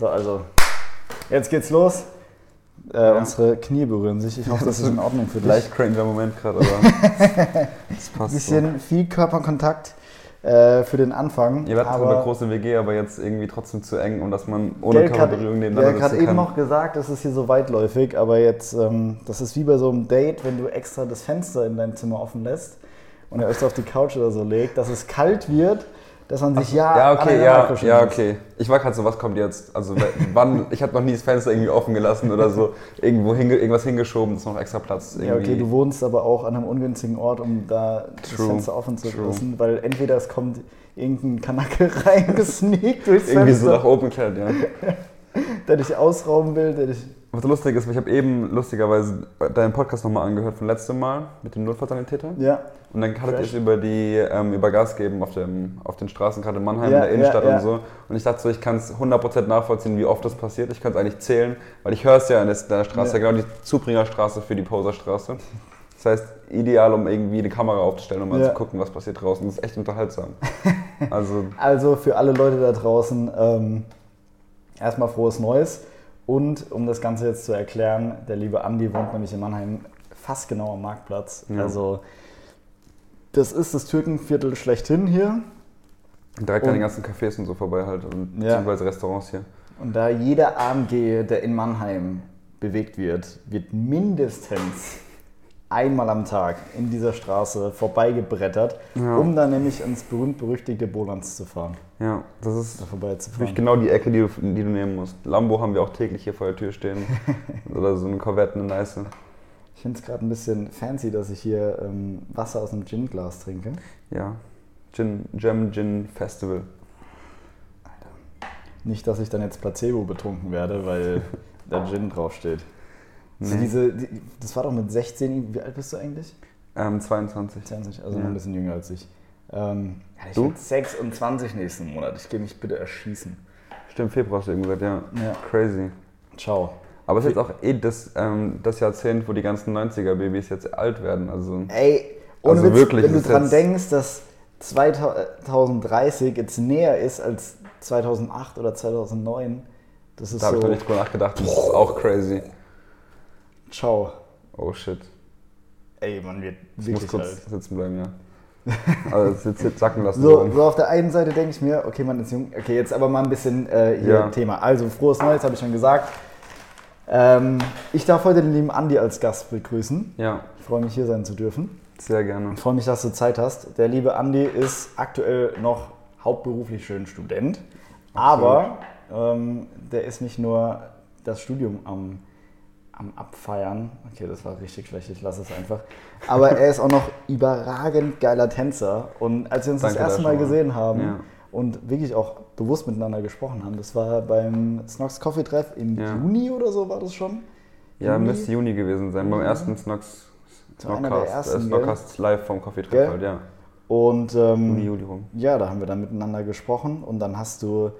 So, also, jetzt geht's los. Äh, Ja. Unsere Knie berühren sich. Ich hoffe, das ist in Ordnung für dich. Leicht cranger Moment gerade, aber das passt Ein bisschen viel Körperkontakt äh, für den Anfang. so. Ihr werdet aber eine große WG, aber jetzt irgendwie trotzdem zu eng, um dass man ohne Gell, grad- Körperberührung Wir haben nebeneinander gerade sitzen eben kann. noch gesagt, das ist hier so weitläufig, aber jetzt, ähm, das ist wie bei so einem Date, wenn du extra das Fenster in deinem Zimmer offen lässt und euch so auf die Couch oder so legt, dass es kalt wird, dass man sich ja ja, okay, ja, ja, okay. Ich war gerade so, was kommt jetzt? Also wann, ich habe noch nie das Fenster irgendwie offen gelassen oder so, irgendwo hinge, irgendwas hingeschoben, ist noch extra Platz. Ja, okay, irgendwie. du wohnst aber auch an einem ungünstigen Ort, um da das True, Fenster offen zu true. lassen, weil entweder es kommt irgendein Kanacke reingesneakt durchs irgendwie so Fenster, nach oben geklettert, ja. der dich ausrauben will, der dich... Was lustig ist, ich habe eben lustigerweise deinen Podcast nochmal angehört von letztem Mal mit dem Notfallsanitäter. Ja, Und dann hattet ihr Fresh. es über die ähm, über Gas geben auf, dem, auf den Straßen, gerade in Mannheim, Ja, in der Innenstadt ja, ja. und so. Und ich dachte so, ich kann es 100% nachvollziehen, wie oft das passiert. Ich kann es eigentlich zählen, weil ich höre es ja in der- Straße, Ja. genau die Zubringerstraße für die Poserstraße. Das heißt, ideal, um irgendwie eine Kamera aufzustellen, um mal zu gucken, was passiert draußen. Das ist echt unterhaltsam. Also, Also für alle Leute da draußen, ähm, erstmal frohes Neues. Und um das Ganze jetzt zu erklären, der liebe Andi wohnt nämlich in Mannheim fast genau am Marktplatz. Ja. Also das ist das Türkenviertel schlechthin hier. direkt an Und- den ganzen Cafés und so vorbei halt, und Ja. beziehungsweise Restaurants hier. Und da jeder AMG, der in Mannheim bewegt wird, wird mindestens einmal am Tag in dieser Straße vorbeigebrettert, Ja. um dann nämlich ins berühmt-berüchtigte Bolanz zu fahren. Ja, das ist Da vorbeizufahren. Genau die Ecke, die du, die du nehmen musst. Lambo haben wir auch täglich hier vor der Tür stehen. Oder so eine Corvette, eine nice. Ich finde es gerade ein bisschen fancy, dass ich hier ähm, Wasser aus einem Gin-Glas trinke. Ja. Gin, Gem Gin Festival. Nicht, dass ich dann jetzt Placebo betrunken werde, weil da Gin draufsteht. Also Nee. diese, die, das war doch mit 16, wie alt bist du eigentlich? Ähm, 22. 20, also Ja. noch ein bisschen jünger als ich. Ähm, ich Du? bin 26 nächsten Monat. Ich gehe mich bitte erschießen. Stimmt, Februar hast du eben gesagt, ja. Ja. Crazy. Ciao. Aber es ist jetzt auch eh das, ähm, das Jahrzehnt, wo die ganzen 90er-Babys jetzt alt werden. Also, Ey, ohne Also wirklich, wenn du ist dran denkst, dass 2030 jetzt näher ist als 2008 oder 2009, das ist da habe ich so, noch nicht drüber nachgedacht. Das ist auch crazy. Ciao. Oh shit. Ey, man wird Ich muss wirklich kurz alt. sitzen bleiben, ja. Also jetzt, jetzt sacken lassen. So, so auf der einen Seite denke ich mir, okay, man ist jung. Okay, jetzt aber mal ein bisschen äh, hier Ja. Thema. Also, frohes Neues, habe ich schon gesagt. Ähm, ich darf heute den lieben Andi als Gast begrüßen. Ja, Ich freue mich, hier sein zu dürfen. sehr gerne. Ich freue mich, dass du Zeit hast. Der liebe Andi ist aktuell noch hauptberuflich schön Student, aber ähm, der ist nicht nur das Studium am, am Abfeiern. Okay, das war richtig schlecht, ich lasse es einfach. Aber er ist auch noch überragend geiler Tänzer. Und als wir uns Danke das erste Mal gesehen haben Ja. und wirklich auch bewusst miteinander gesprochen haben, das war beim Snox Coffee Treff im Ja. Juni oder so war das schon. Ja, Juni? müsste Juni gewesen sein. Beim ersten Snox, Snockcast, äh, Snockcast live vom Coffee? Treff halt, ja. Und ähm, Juni, Juli rum. Ja, da haben wir dann miteinander gesprochen und dann hast du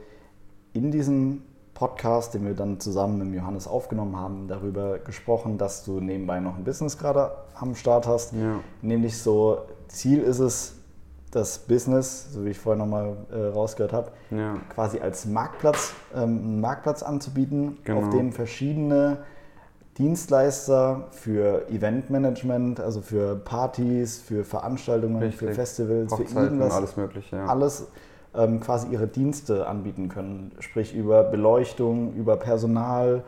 in diesem Podcast, den wir dann zusammen mit Johannes aufgenommen haben, darüber gesprochen, dass du nebenbei noch ein Business gerade am Start hast. Ja. Nämlich so, Ziel ist es, das Business, so wie ich vorher nochmal äh, rausgehört habe, Ja. quasi als Marktplatz, ähm, einen Marktplatz anzubieten, Genau. auf dem verschiedene Dienstleister für Eventmanagement, also für Partys, für Veranstaltungen, für Richtig. Festivals, für Hochzeiten, irgendwas, alles mögliche, ja. alles ähm, quasi ihre Dienste anbieten können. Sprich über Beleuchtung, über Personal,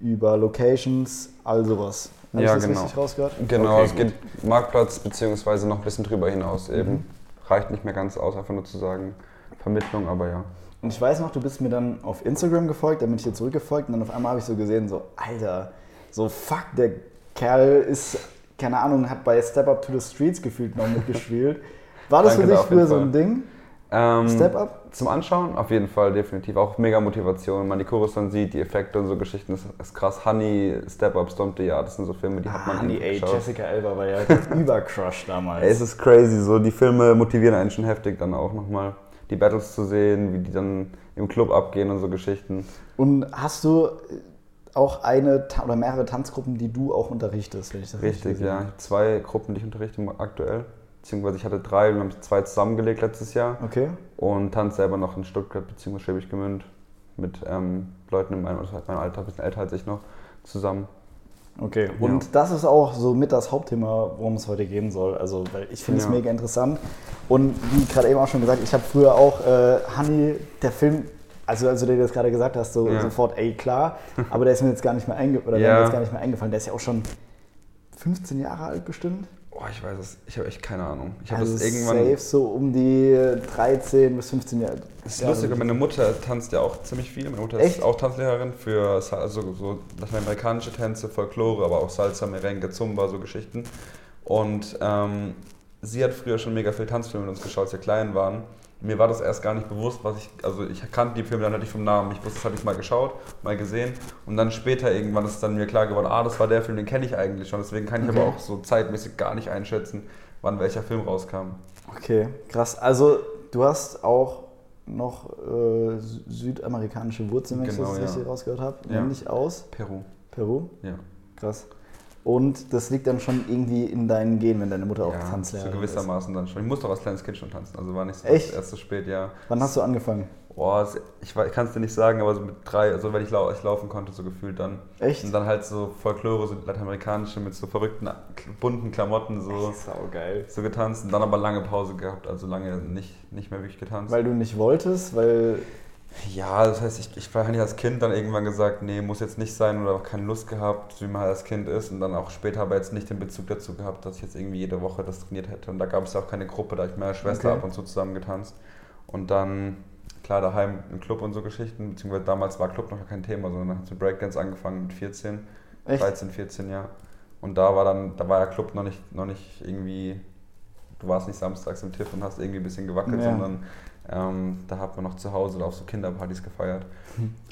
über Locations, all sowas. Habe Ja, ich das genau. richtig rausgehört? Genau, Okay, es gut. geht Marktplatz beziehungsweise noch ein bisschen drüber hinaus eben. Mhm. Reicht nicht mehr ganz aus, einfach nur zu sagen Vermittlung, aber ja. Und ich weiß noch, du bist mir dann auf Instagram gefolgt, dann bin ich dir zurückgefolgt und dann auf einmal habe ich so gesehen, so, Alter, so fuck, der Kerl ist, keine Ahnung, hat bei Step Up to the Streets gefühlt noch mitgespielt. War das Danke für dich früher so ein. Ding? Ähm, Step Up? Zum Anschauen auf jeden Fall, definitiv. Auch mega Motivation. Wenn man die Chorus dann sieht, die Effekte und so Geschichten, das ist krass. Honey, Step Up, Stomp the Yard, das sind so Filme, die hat man Ah, eben ey, geschaut. Jessica Alba war ja Übercrush damals. Ey, es ist crazy, so die Filme motivieren einen schon heftig dann auch nochmal. Die Battles zu sehen, wie die dann im Club abgehen und so Geschichten. Und hast du auch eine oder mehrere Tanzgruppen, die du auch unterrichtest, wenn ich das Richtig, gesehen ja. Zwei Gruppen, die ich unterrichte aktuell. Beziehungsweise ich hatte drei, wir haben zwei zusammengelegt letztes Jahr. Okay. Und tanze selber noch in Stuttgart bzw. Schwäbisch Gmünd. mit ähm, Leuten in meinem, meinem Alter, ein bisschen älter als ich noch, zusammen. Okay, und ja. das ist auch so mit das Hauptthema, worum es heute gehen soll. Also, weil ich finde es mega interessant. Und wie gerade eben auch schon gesagt, ich habe früher auch äh, Honey, der Film, also als du dir das gerade gesagt hast, so ja. sofort, ey klar, aber der ist mir jetzt gar nicht mehr einge oder ja. mir jetzt gar nicht mehr eingefallen. Der ist ja auch schon 15 Jahre alt bestimmt. Boah, ich weiß es, ich habe echt keine Ahnung. Ich habe also das irgendwann. Safe so um die 13 bis 15 Jahre. Das ist lustig, meine Mutter tanzt ja auch ziemlich viel. Meine Mutter echt? ist auch Tanzlehrerin für also so lateinamerikanische Tänze, Folklore, aber auch Salsa, Merengue, Zumba, so Geschichten. Und ähm, sie hat früher schon mega viel Tanzfilme mit uns geschaut, als wir klein waren mir war das erst gar nicht bewusst, was ich, also ich kannte die Filme dann natürlich vom Namen, ich wusste, das habe ich mal geschaut, mal gesehen und dann später irgendwann ist dann mir klar geworden, ah, das war der Film, den kenne ich eigentlich schon, deswegen kann ich okay. aber auch so zeitmäßig gar nicht einschätzen, wann welcher Film rauskam. Okay, krass. Also du hast auch noch äh, südamerikanische Wurzeln, wenn genau, ich das ja. richtig rausgehört habe, ja. nämlich aus? Peru. Peru? Ja. Krass. Und das liegt dann schon irgendwie in deinen Genen, wenn deine Mutter ja, auch Tanzlehrerin ist. So gewissermaßen ist. dann schon. Ich musste auch als kleines Kind schon tanzen, also war nicht so Echt? erst so spät, ja. Wann hast du angefangen? Boah, ich, kann es dir nicht sagen, aber so mit drei, also wenn ich, lau ich laufen konnte, so gefühlt dann. Echt? Und dann halt so Folklore, so lateinamerikanische mit so verrückten, bunten Klamotten so. Sau geil. So getanzt und dann aber lange Pause gehabt, also lange nicht, nicht mehr wirklich getanzt. Weil du nicht wolltest, weil ja, das heißt, ich, ich war halt als Kind dann irgendwann gesagt, nee, muss jetzt nicht sein oder auch keine Lust gehabt, wie man halt als Kind ist. Und dann auch später aber jetzt nicht den Bezug dazu gehabt, dass ich jetzt irgendwie jede Woche das trainiert hätte. Und da gab es auch keine Gruppe, da habe ich mit meiner Schwester okay. ab und zu zusammen getanzt. Und dann, klar, daheim im Club und so Geschichten, beziehungsweise damals war Club noch kein Thema, sondern dann hat mit Breakdance angefangen mit 14, Echt? 13, 14, ja. Und da war dann, da war ja Club noch nicht, noch nicht irgendwie, du warst nicht samstags im Tiff und hast irgendwie ein bisschen gewackelt, ja. sondern ähm, da hat man noch zu Hause auf so Kinderpartys gefeiert.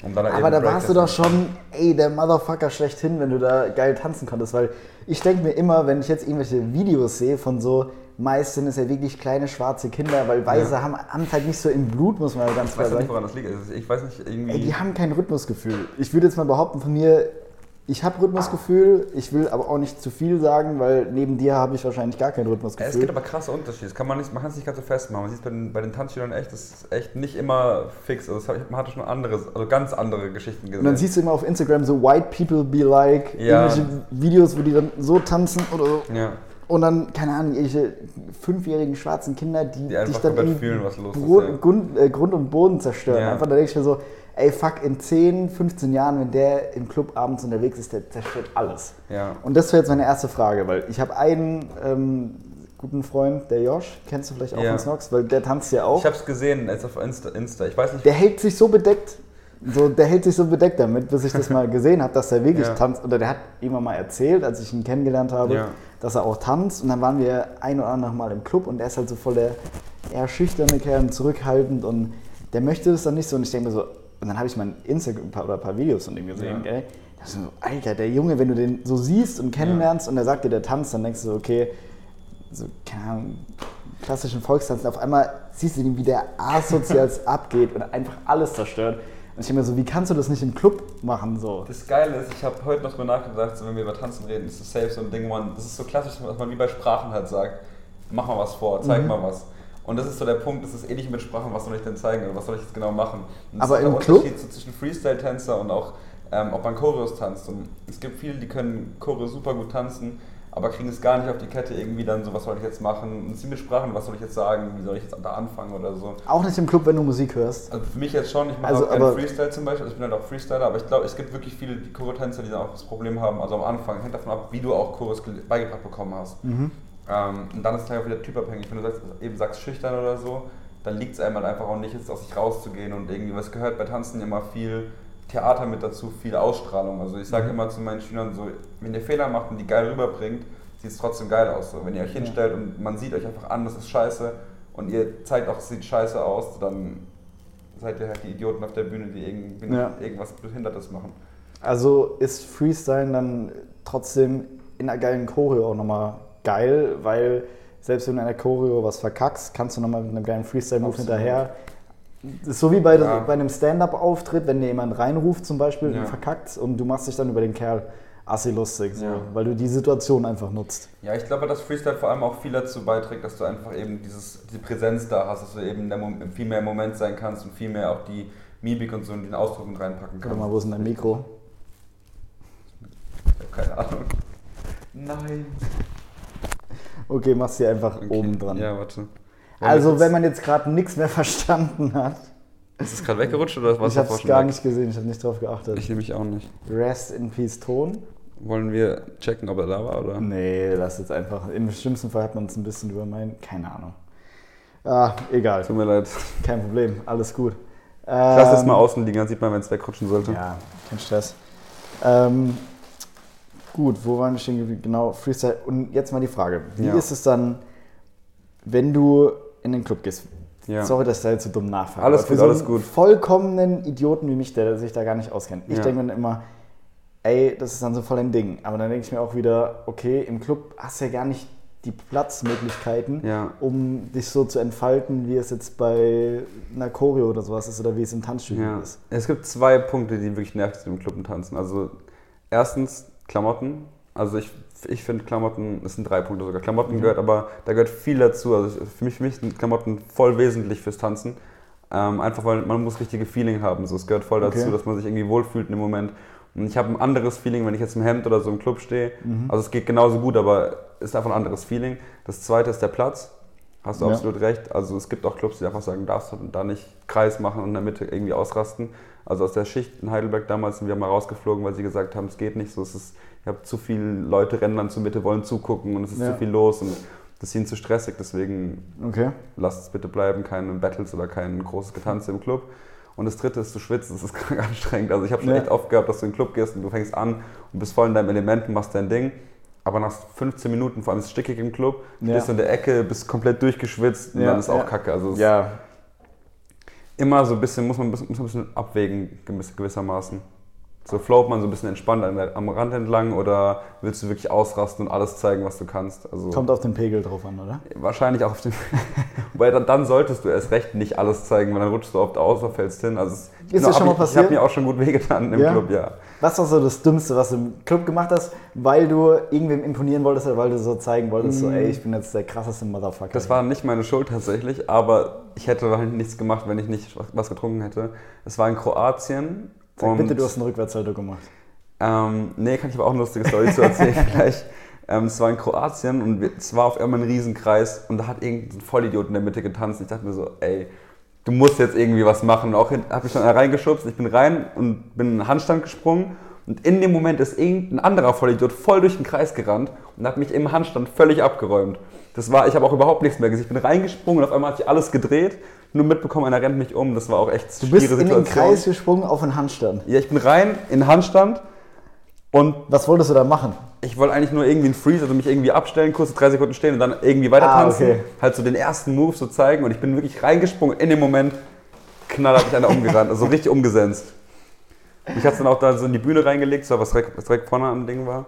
Aber da warst du doch schon, ey, der Motherfucker schlechthin, wenn du da geil tanzen konntest. Weil ich denke mir immer, wenn ich jetzt irgendwelche Videos sehe von so, meist sind es ja wirklich kleine schwarze Kinder, weil Weiße ja. haben es halt nicht so im Blut, muss man ganz klar sagen. Ich weiß nicht, woran das liegt. Also ich weiß nicht, irgendwie... Ey, die haben kein Rhythmusgefühl. Ich würde jetzt mal behaupten von mir, ich habe Rhythmusgefühl, ich will aber auch nicht zu viel sagen, weil neben dir habe ich wahrscheinlich gar kein Rhythmusgefühl. Es gibt aber krasse Unterschiede. Das kann man, nicht, man kann es nicht ganz so festmachen. Man sieht es bei den, bei den Tanzschülern echt, das ist echt nicht immer fix. Also man hatte schon andere, also ganz andere Geschichten gesehen. Und dann siehst du immer auf Instagram so White People be like, ja. irgendwelche Videos, wo die dann so tanzen oder so. Ja. Und dann, keine Ahnung, irgendwelche fünfjährigen schwarzen Kinder, die, die dich dann fühlen, was los Grund, ist, ja. Grund, äh, und Boden zerstören. Ja. Einfach, da denke ich mir so, ey, fuck, in 10, 15 Jahren, wenn der im Club abends unterwegs ist, der zerstört alles. Ja. Und das wäre jetzt meine erste Frage, weil ich habe einen ähm, guten Freund, der Josh, kennst du vielleicht auch ja. von Snox, weil der tanzt ja auch. Ich habe es gesehen, jetzt auf Insta, Insta, ich weiß nicht. Der hält sich so bedeckt, so, der hält sich so bedeckt damit, bis ich das mal gesehen habe, dass er wirklich ja. tanzt. Oder der hat immer mal erzählt, als ich ihn kennengelernt habe, ja. dass er auch tanzt. Und dann waren wir ein oder andere Mal im Club und er ist halt so voll der eher schüchterne Kerl, zurückhaltend und der möchte es dann nicht so. Und ich denke mir so, und dann habe ich mal ein Instagram oder ein paar Videos von dem gesehen, ja. gell? So, Alter, der Junge, wenn du den so siehst und kennenlernst ja. und er sagt dir, der tanzt, dann denkst du, okay, so, keine Ahnung, klassischen Volkstanzen, auf einmal siehst du ihn, wie der asozial abgeht und einfach alles zerstört. Und ich denke mir so, wie kannst du das nicht im Club machen? So? Das Geile ist, ich habe heute noch drüber nachgedacht, so, wenn wir über Tanzen reden, ist das safe so ein Ding, man, das ist so klassisch, was man wie bei Sprachen halt sagt, mach mal was vor, zeig mhm. mal was. Und das ist so der Punkt, das ist ähnlich mit Sprachen, was soll ich denn zeigen oder was soll ich jetzt genau machen? Und Aber im der Club? Unterschied so zwischen Freestyle-Tänzer und auch, ähm, ob man Choreos tanzt. Und es gibt viele, die können Choreo super gut tanzen, aber kriegen es gar nicht auf die Kette irgendwie dann so, was soll ich jetzt machen? Und sie mit Sprachen, was soll ich jetzt sagen? Wie soll ich jetzt da anfangen oder so? Auch nicht im Club, wenn du Musik hörst? Also für mich jetzt schon, ich mache also, auch keinen Freestyle zum Beispiel, also ich bin halt auch Freestyler, aber ich glaube, es gibt wirklich viele Choreo-Tänzer, die dann auch das Problem haben, also am Anfang, hängt davon ab, wie du auch Choreos beigebracht bekommen hast. Mhm. Ähm, und dann ist es halt auch wieder typabhängig. Wenn du sagst, eben sagst schüchtern oder so, dann liegt es einem halt einfach auch nicht, jetzt aus sich rauszugehen und irgendwie, was gehört bei Tanzen immer viel Theater mit dazu, viel Ausstrahlung. Also ich sage mhm. immer zu meinen Schülern so, wenn ihr Fehler macht und die geil rüberbringt, sieht es trotzdem geil aus. So. Wenn ihr euch hinstellt und man sieht euch einfach an, das ist scheiße und ihr zeigt auch, es sieht scheiße aus, dann seid ihr halt die Idioten auf der Bühne, die irgendwie ja. irgendwas Behindertes machen. Also ist Freestyle dann trotzdem in einer geilen Choreo auch nochmal geil, weil selbst wenn du in einer Choreo was verkackst, kannst du nochmal mit einem geilen Freestyle-Move hinterher. Ist so wie bei, ja. bei einem Stand-Up-Auftritt, wenn dir jemand reinruft zum Beispiel ja. und verkackt und du machst dich dann über den Kerl assi lustig, so, ja. weil du die Situation einfach nutzt. Ja, ich glaube, dass Freestyle vor allem auch viel dazu beiträgt, dass du einfach eben dieses, diese Präsenz da hast, dass du eben viel mehr im Moment sein kannst und viel mehr auch die Mimik und so in den Ausdruck mit reinpacken kann. Guck mal, wo ist denn dein Mikro? Ich habe keine Ahnung. Nein. Okay, machst du einfach Okay. oben dran. Ja, warte. Also, wenn man jetzt gerade nichts mehr verstanden hat, Ist es gerade weggerutscht oder was ich habe es gar nicht gesehen, ich habe nicht drauf geachtet. Ich nehme mich auch nicht. Rest in Peace Ton? Wollen wir checken, ob er da war oder? Nee, lass jetzt einfach. Im schlimmsten Fall hat man es ein bisschen über mein. Keine Ahnung. Ah, egal. Tut mir leid. Kein Problem, alles gut. Ich lasse es Ähm, mal außen liegen, dann sieht man, wenn es wegrutschen sollte. Ja, kein Stress. Ähm, gut, wo waren wir stehen geblieben? Genau, Freestyle. Und jetzt mal die Frage: Wie Ja. ist es dann, wenn du in den Club gehst? Ja. Sorry, dass ich da jetzt so dumm nachfrage. Alles gut, so alles gut. vollkommenen Idioten wie mich, der sich da gar nicht auskennt. Ich Ja. denke mir dann immer, ey, das ist dann so voll ein Ding. Aber dann denke ich mir auch wieder, okay, im Club hast du ja gar nicht die Platzmöglichkeiten, Ja. um dich so zu entfalten, wie es jetzt bei einer Choreo oder sowas ist oder wie es im Tanzstudio Ja. ist. Es gibt zwei Punkte, die wirklich nervig sind im Club und Tanzen. Also erstens Klamotten. Also ich, ich finde Klamotten, es sind drei Punkte sogar. Klamotten Mhm. gehört, aber da gehört viel dazu. Also für mich, für mich sind Klamotten voll wesentlich fürs Tanzen. Ähm, einfach weil man muss richtige Feeling haben. So, es gehört voll dazu, Okay. dass man sich irgendwie wohlfühlt in dem Moment. Und ich habe ein anderes Feeling, wenn ich jetzt im Hemd oder so im Club stehe. Mhm. Also es geht genauso gut, aber es ist einfach ein anderes Feeling. Das zweite ist der Platz. Hast du Ja. absolut recht. Also es gibt auch Clubs, die einfach sagen, darfst du da nicht Kreis machen und in der Mitte irgendwie ausrasten. Also aus der Schicht in Heidelberg damals sind wir mal rausgeflogen, weil sie gesagt haben, es geht nicht so. Es ist, ich habe zu viele Leute rennen dann zur Mitte, wollen zugucken und es ist Ja. zu viel los und das ist ihnen zu stressig. Deswegen Okay. lasst es bitte bleiben, keine Battles oder kein großes Getanze im Club. Und das dritte ist, du schwitzt, das ist krank anstrengend. Also ich habe schon Ja. echt oft gehabt, dass du in den Club gehst und du fängst an und bist voll in deinem Element machst dein Ding. Aber nach 15 Minuten, vor allem ist es stickig im Club, Ja. stehst du in der Ecke, bist komplett durchgeschwitzt und Ja, dann ist auch. Kacke. Also Ja, immer so ein bisschen, muss man, ein bisschen- muss man ein bisschen abwägen, gewiss- gewissermaßen. So float man so ein bisschen entspannt am Rand entlang oder willst du wirklich ausrasten und alles zeigen, was du kannst? Also kommt auf den Pegel drauf an, oder? Wahrscheinlich auch auf dem. Wobei dann, dann solltest du erst recht nicht alles zeigen, weil dann rutschst du oft aus oder fällst hin. Also Ist das schon mal ich, passiert? Ich habe mir auch schon gut wehgetan im Ja? Club, ja. Was war so das Dümmste, was du im Club gemacht hast, weil du irgendwem imponieren wolltest oder weil du so zeigen wolltest, so, ey, ich bin jetzt der krasseste Motherfucker. Mm. Das war nicht meine Schuld tatsächlich, aber ich hätte wahrscheinlich nichts gemacht, wenn ich nicht was getrunken hätte. Es war in Kroatien. Sag und- bitte, du hast einen Rückwärtssalto gemacht. Ähm, nee, kann ich aber auch eine lustige Story zu erzählen gleich. Ähm, es war in Kroatien und es war auf einmal ein Riesenkreis und da hat irgendein Vollidiot in der Mitte getanzt. Ich dachte mir so, ey, du musst jetzt irgendwie was machen. Und auch hat mich dann reingeschubst. Ich bin rein und bin in den Handstand gesprungen. Und in dem Moment ist irgendein anderer Vollidiot voll durch den Kreis gerannt und hat mich im Handstand völlig abgeräumt. Das war, ich habe auch überhaupt nichts mehr gesehen. Ich bin reingesprungen und auf einmal hat sich alles gedreht. Nur mitbekommen, einer rennt mich um. Das war auch echt Du bist in den. Kreis gesprungen auf einen Handstand. Ja, ich bin rein in den Handstand und Was wolltest du da machen? ich wollte eigentlich nur irgendwie einen Freeze, also mich irgendwie abstellen, kurz drei Sekunden stehen und dann irgendwie weiter Ah, tanzen. okay. Halt so den ersten Move so zeigen und ich bin wirklich reingesprungen. In dem Moment knall hat mich einer umgerannt, also richtig umgesenzt. Ich hatte dann auch da so in die Bühne reingelegt, so was direkt, was direkt vorne am Ding war.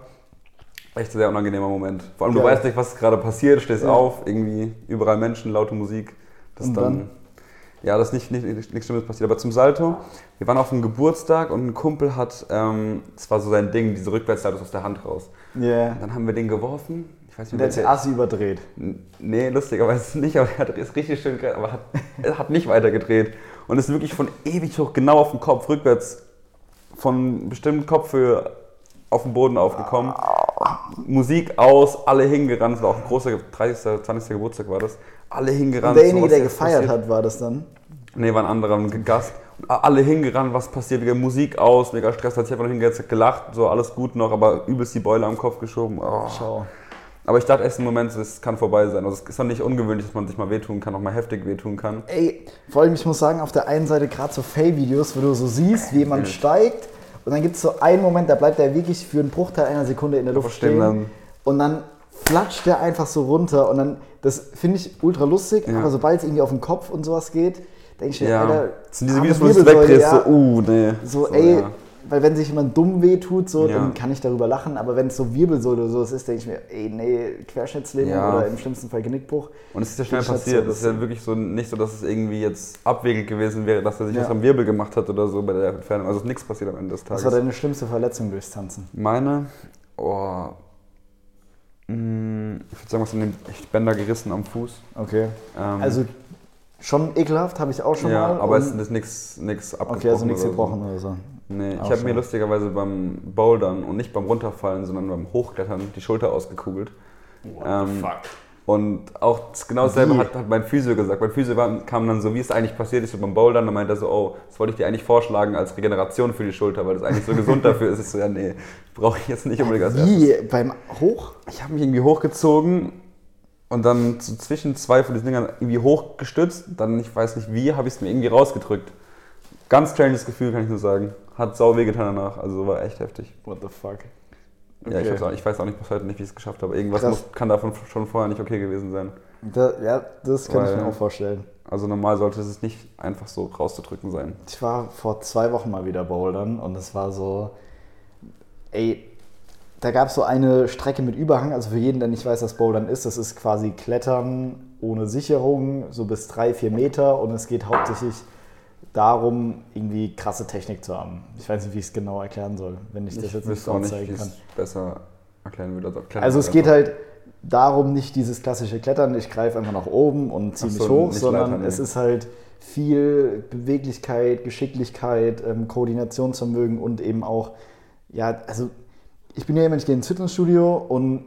Echt ein sehr unangenehmer Moment. Vor allem, du Geil. weißt nicht, was gerade passiert, stehst Ja. auf, irgendwie überall Menschen, laute Musik. Das Und dann, dann? Ja, das ist nicht, nicht, nicht, nichts Schlimmes passiert. Aber zum Salto, wir waren auf einem Geburtstag und ein Kumpel hat, ähm, das war so sein Ding, diese Rückwärtssaltos aus der Hand raus. Ja. Yeah. Dann haben wir den geworfen. Ich weiß nicht, der hat Assi überdreht. Nee, lustigerweise nicht, aber er hat ist richtig schön aber hat, er hat nicht weitergedreht. Und ist wirklich von ewig hoch genau auf den Kopf, rückwärts, von bestimmten Kopfhöhe auf den Boden aufgekommen. Musik aus, alle hingerannt. Es war auch ein großer 30. 20. Geburtstag war das. Alle hingerannt. Und derjenige, so, der gefeiert passiert. hat, war das dann? Nee, war ein anderer, ein Gast. Und alle hingerannt, was passiert, wieder Musik aus, mega Stress, hat sich einfach nur hingesetzt, gelacht, so alles gut noch, aber übelst die Beule am Kopf geschoben. Oh. Schau. Aber ich dachte erst im Moment, es kann vorbei sein. Also es ist doch nicht ungewöhnlich, dass man sich mal wehtun kann, auch mal heftig wehtun kann. Ey, vor allem, ich muss sagen, auf der einen Seite gerade so Fail-Videos, wo du so siehst, wie jemand Ja. steigt und dann gibt es so einen Moment, da bleibt er wirklich für einen Bruchteil einer Sekunde in der Luft stehen stehen dann. und dann flatscht der einfach so runter und dann, das finde ich ultra lustig, Ja. aber sobald es irgendwie auf den Kopf und sowas geht, denke ich mir, Ja, Alter, das sind diese Videos, wo du es wegdrehst, ja. so, uh, nee. So, ey, ja. weil wenn sich jemand dumm wehtut, so, dann kann ich darüber lachen, aber wenn es so Wirbelsäule oder sowas ist, denke ich mir, ey, nee, Querschnittslähmung oder im schlimmsten Fall Genickbruch. Und es ist ja schnell passiert. das Es ist ja wirklich so nicht so, dass es irgendwie jetzt abwegig gewesen wäre, dass er sich was am Wirbel gemacht hat oder so bei der Entfernung. Also ist nichts passiert am Ende des Tages. Was war deine schlimmste Verletzung durchs Tanzen? Meine, oh, ich würde sagen, was in den Bänder gerissen am Fuß. Okay. Ähm, Also Schon ekelhaft, habe ich auch schon ja, mal. aber es ist nichts abgebrochen. Okay, also nichts gebrochen oder so. Nee, auch ich habe mir lustigerweise beim Bouldern und nicht beim Runterfallen, sondern beim Hochklettern die Schulter ausgekugelt. What ähm, fuck? Und auch genau dasselbe hat, hat, mein Physio gesagt. Mein Physio war, kam dann so, wie es eigentlich passiert ist, so beim Bouldern. Dann meinte er so, oh, das wollte ich dir eigentlich vorschlagen als Regeneration für die Schulter, weil das eigentlich so gesund dafür ist. Ich so, ja, nee, brauche ich jetzt nicht unbedingt als Wie? Erstes. Beim Hoch? Ich habe mich irgendwie hochgezogen und dann so zwischen zwei von diesen Dingern irgendwie hochgestützt. Dann, ich weiß nicht wie, habe ich es mir irgendwie rausgedrückt. Ganz stranges Gefühl, kann ich nur sagen. Hat sau weh getan danach, also war echt heftig. What the fuck? Okay. Ja, ich, auch, ich, weiß auch nicht bis heute nicht, wie ich es geschafft habe. Irgendwas muss, kann davon schon vorher nicht okay gewesen sein. Da, ja, das kann Weil, ich mir auch vorstellen. Also normal sollte es nicht einfach so rauszudrücken sein. Ich war vor zwei Wochen mal wieder bouldern und es war so, ey, da gab es so eine Strecke mit Überhang, also für jeden, der nicht weiß, was Bouldern ist, das ist quasi Klettern ohne Sicherung, so bis drei, vier Meter und es geht hauptsächlich darum, irgendwie krasse Technik zu haben. Ich weiß nicht, wie ich es genau erklären soll, wenn ich das ich jetzt nicht so zeigen kann. besser erklären würde. Also, also es geht halt darum, nicht dieses klassische Klettern, ich greife einfach nach oben und ziehe so, mich hoch, sondern Leiter, nee. es ist halt viel Beweglichkeit, Geschicklichkeit, ähm, Koordinationsvermögen und eben auch, ja, also ich bin ja jemand, ich gehe ins Fitnessstudio und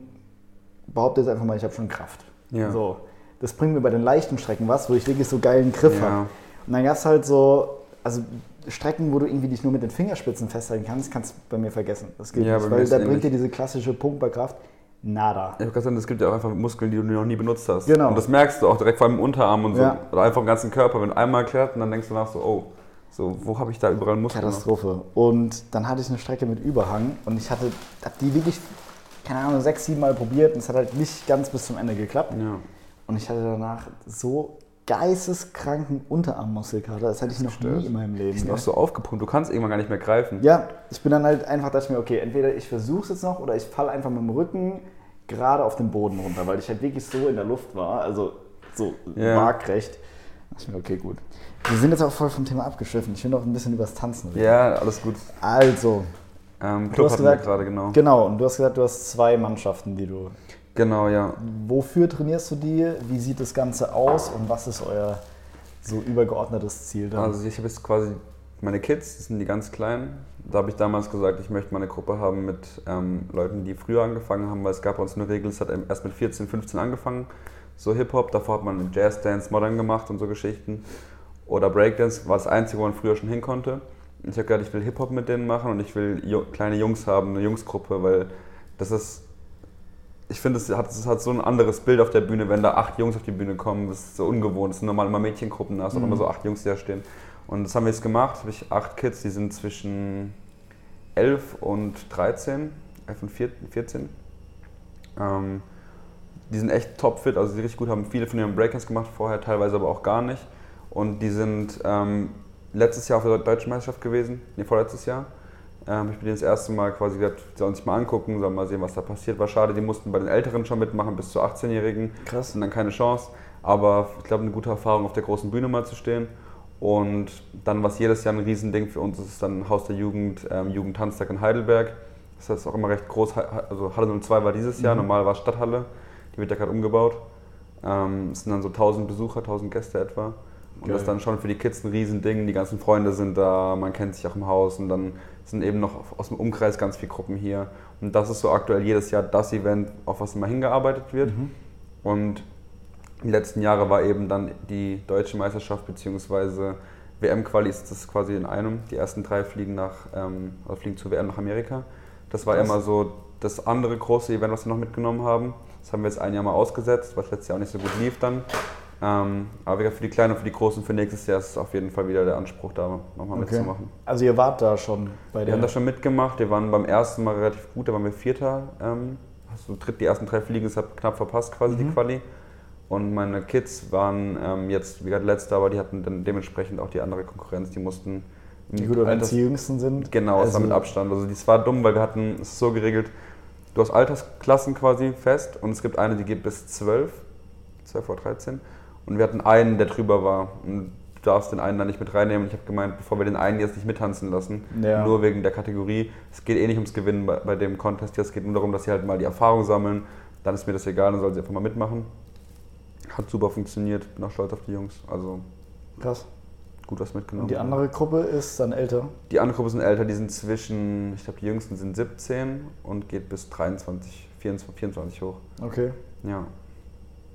behaupte jetzt einfach mal, ich habe schon Kraft. Ja. So. Das bringt mir bei den leichten Strecken was, wo ich wirklich so geilen Griff ja. habe. Und dann gab es halt so, also Strecken, wo du irgendwie dich nur mit den Fingerspitzen festhalten kannst, kannst du bei mir vergessen. Das geht ja, nicht, weil da bringt dir diese klassische Pumpbarkraft nada. Ich habe gesagt, es gibt ja auch einfach Muskeln, die du noch nie benutzt hast. Genau. Und das merkst du auch direkt vor allem im Unterarm und so. Ja. Oder einfach im ganzen Körper. Wenn du einmal klärt, dann denkst du nach so, oh, so, wo habe ich da überall Muskeln? Katastrophe. Noch? Und dann hatte ich eine Strecke mit Überhang und ich hatte hab die wirklich, keine Ahnung, sechs, sieben Mal probiert und es hat halt nicht ganz bis zum Ende geklappt. Ja. Und ich hatte danach so geisteskranken Unterarmmuskelkater. Das hatte ich noch nie in meinem Leben. Die sind auch so aufgepumpt, du kannst irgendwann gar nicht mehr greifen. Ja, ich bin dann halt einfach, dachte ich mir, okay, entweder ich versuche es jetzt noch oder ich falle einfach mit dem Rücken gerade auf den Boden runter, weil ich halt wirklich so in der Luft war, also so ja. waagrecht. Da dachte ich mir, okay, gut. Wir sind jetzt auch voll vom Thema abgeschliffen. Ich will noch ein bisschen über das Tanzen reden. Ja, alles gut. Also, ähm, du hast gesagt, gerade genau. Genau, und du hast gesagt, du hast zwei Mannschaften, die du Genau, ja. Wofür trainierst du die? Wie sieht das Ganze aus und was ist euer so übergeordnetes Ziel dann? Also ich habe jetzt quasi meine Kids, das sind die ganz kleinen. Da habe ich damals gesagt, ich möchte mal eine Gruppe haben mit ähm, Leuten, die früher angefangen haben, weil es gab bei uns eine Regel, es hat erst mit 14, 15 angefangen, so Hip-Hop. Davor hat man Jazz, Dance, Modern gemacht und so Geschichten. Oder Breakdance war das Einzige, wo man früher schon hin konnte. Ich habe gesagt, ich will Hip-Hop mit denen machen und ich will kleine Jungs haben, eine Jungsgruppe, weil das ist ich finde, es hat, es hat so ein anderes Bild auf der Bühne, wenn da acht Jungs auf die Bühne kommen. Das ist so ungewohnt. Es sind normal immer Mädchengruppen, da hast du mhm. immer so acht Jungs, die da stehen. Und das haben wir jetzt gemacht. habe ich acht Kids, die sind zwischen 11 und 13, 11 und 14. Ähm, die sind echt topfit, also die richtig gut haben viele von ihren Breakers gemacht vorher, teilweise aber auch gar nicht. Und die sind ähm, letztes Jahr auf der Deutschen Meisterschaft gewesen, nee, vorletztes Jahr. Ähm, ich bin das erste Mal quasi gesagt, sollen sich mal angucken, sollen mal sehen, was da passiert. War schade, die mussten bei den Älteren schon mitmachen, bis zu 18-Jährigen. Krass. Und dann keine Chance. Aber ich glaube, eine gute Erfahrung, auf der großen Bühne mal zu stehen. Und dann, was jedes Jahr ein Riesending für uns ist, ist dann Haus der Jugend, ähm, Jugendtanztag in Heidelberg. Das heißt auch immer recht groß. Also Halle 02 war dieses Jahr, mhm. normal war Stadthalle. Die wird ja gerade umgebaut. Ähm, es sind dann so 1000 Besucher, 1000 Gäste etwa. Und Geil. das ist dann schon für die Kids ein Riesending. Die ganzen Freunde sind da, man kennt sich auch im Haus und dann sind eben noch aus dem Umkreis ganz viele Gruppen hier. Und das ist so aktuell jedes Jahr das Event, auf was immer hingearbeitet wird. Mhm. Und die letzten Jahre war eben dann die deutsche Meisterschaft bzw. WM-Quali ist das quasi in einem. Die ersten drei fliegen, nach, ähm, also fliegen zur WM nach Amerika. Das war Krass. immer so das andere große Event, was wir noch mitgenommen haben. Das haben wir jetzt ein Jahr mal ausgesetzt, was letztes Jahr auch nicht so gut lief dann. Ähm, aber für die Kleinen und für die Großen für nächstes Jahr ist es auf jeden Fall wieder der Anspruch, da nochmal okay. mitzumachen. Also ihr wart da schon bei der... Wir haben da schon mitgemacht, wir waren beim ersten Mal relativ gut, da waren wir Vierter. Ähm, also die ersten drei Fliegen, das hat knapp verpasst quasi mhm. die Quali. Und meine Kids waren ähm, jetzt, wie gesagt, letzter, aber die hatten dann dementsprechend auch die andere Konkurrenz, die mussten... Die gut, wenn die jüngsten sind. Genau, also es war mit Abstand. Also das war dumm, weil wir hatten es so geregelt, du hast Altersklassen quasi fest und es gibt eine, die geht bis 12, 12 oder 13 und wir hatten einen, der drüber war. Und du darfst den einen dann nicht mit reinnehmen. Und ich habe gemeint, bevor wir den einen jetzt nicht mittanzen lassen, ja. nur wegen der Kategorie, es geht eh nicht ums Gewinnen bei, bei dem Contest, es geht nur darum, dass sie halt mal die Erfahrung sammeln. Dann ist mir das egal, dann sollen sie einfach mal mitmachen. Hat super funktioniert, bin auch stolz auf die Jungs. Also Krass. Gut was mitgenommen. Und die andere Gruppe ist dann älter? Die andere Gruppe sind älter, die sind zwischen, ich glaube, die jüngsten sind 17 und geht bis 23, 24, 24 hoch. Okay. Ja.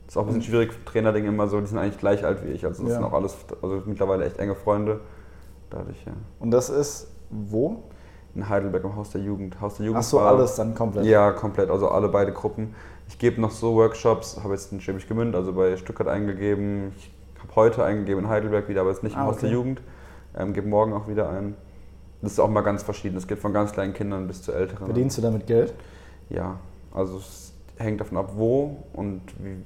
Ist auch ein bisschen schwierig, Trainerding immer so, die sind eigentlich gleich alt wie ich. Also das ja. sind auch alles, also mittlerweile echt enge Freunde. Dadurch, ja. Und das ist wo? In Heidelberg im Haus der Jugend. Haus der Jugend Ach so, war, alles dann komplett? Ja, komplett. Also alle beide Gruppen. Ich gebe noch so Workshops, habe jetzt in Schwäbisch Gemünd, also bei Stuttgart eingegeben. Ich habe heute eingegeben in Heidelberg wieder, aber jetzt nicht im ah, Haus der Jugend. Ähm, gebe morgen auch wieder ein. Das ist auch mal ganz verschieden. Es geht von ganz kleinen Kindern bis zu älteren. Verdienst du damit Geld? Ja, also es hängt davon ab, wo und wie,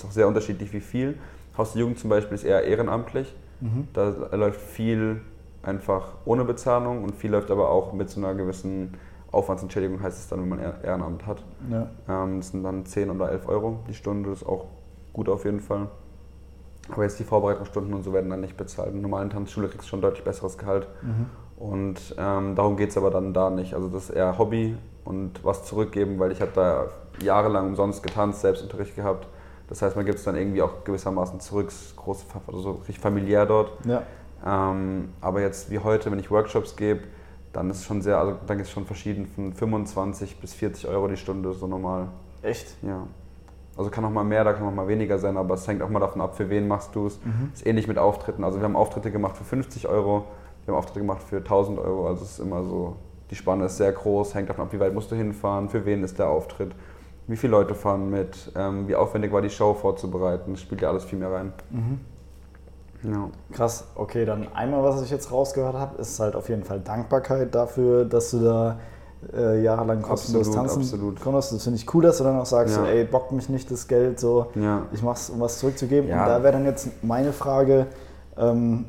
ist auch sehr unterschiedlich, wie viel. Haus der Jugend zum Beispiel ist eher ehrenamtlich. Mhm. Da läuft viel einfach ohne Bezahlung und viel läuft aber auch mit so einer gewissen Aufwandsentschädigung, heißt es dann, wenn man Ehrenamt hat. Ja. Ähm, das sind dann 10 oder 11 Euro die Stunde, das ist auch gut auf jeden Fall. Aber jetzt die Vorbereitungsstunden und so werden dann nicht bezahlt. In normalen Tanzschule kriegst du schon deutlich besseres Gehalt. Mhm. Und ähm, darum geht es aber dann da nicht. Also das ist eher Hobby und was zurückgeben, weil ich habe da jahrelang umsonst getanzt, Selbstunterricht gehabt. Das heißt, man gibt es dann irgendwie auch gewissermaßen zurück, groß, also so richtig familiär dort. Ja. Ähm, aber jetzt wie heute, wenn ich Workshops gebe, dann ist es schon sehr, also dann ist es schon verschieden, von 25 bis 40 Euro die Stunde so normal. Echt? Ja. Also kann auch mal mehr, da kann auch mal weniger sein, aber es hängt auch mal davon ab, für wen machst du es. Mhm. Ist ähnlich mit Auftritten. Also wir haben Auftritte gemacht für 50 Euro, wir haben Auftritte gemacht für 1000 Euro. Also es ist immer so, die Spanne ist sehr groß, hängt davon ab, wie weit musst du hinfahren, für wen ist der Auftritt, wie viele Leute fahren mit, ähm, wie aufwendig war die Show vorzubereiten. Das spielt ja alles viel mehr rein. Mhm. Ja. Krass, okay, dann einmal, was ich jetzt rausgehört habe, ist halt auf jeden Fall Dankbarkeit dafür, dass du da äh, jahrelang kostenlos tanzen absolut. konntest. Das finde ich cool, dass du dann auch sagst, ja. so, ey, bockt mich nicht das Geld, so, ja. ich mach's, um was zurückzugeben. Ja. Und da wäre dann jetzt meine Frage, ähm,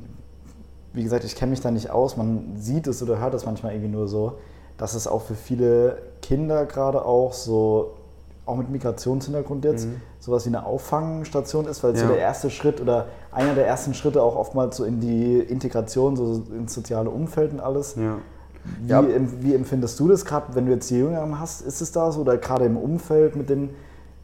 wie gesagt, ich kenne mich da nicht aus, man sieht es oder hört es manchmal irgendwie nur so, dass es auch für viele Kinder gerade auch so, auch mit Migrationshintergrund jetzt, mhm. sowas wie eine Auffangstation ist, weil es so der erste Schritt oder einer der ersten Schritte auch oftmals so in die Integration, so ins soziale Umfeld und alles. Ja. Wie, ja. wie empfindest du das gerade, wenn du jetzt die Jüngeren hast? Ist es da so oder gerade im Umfeld mit den,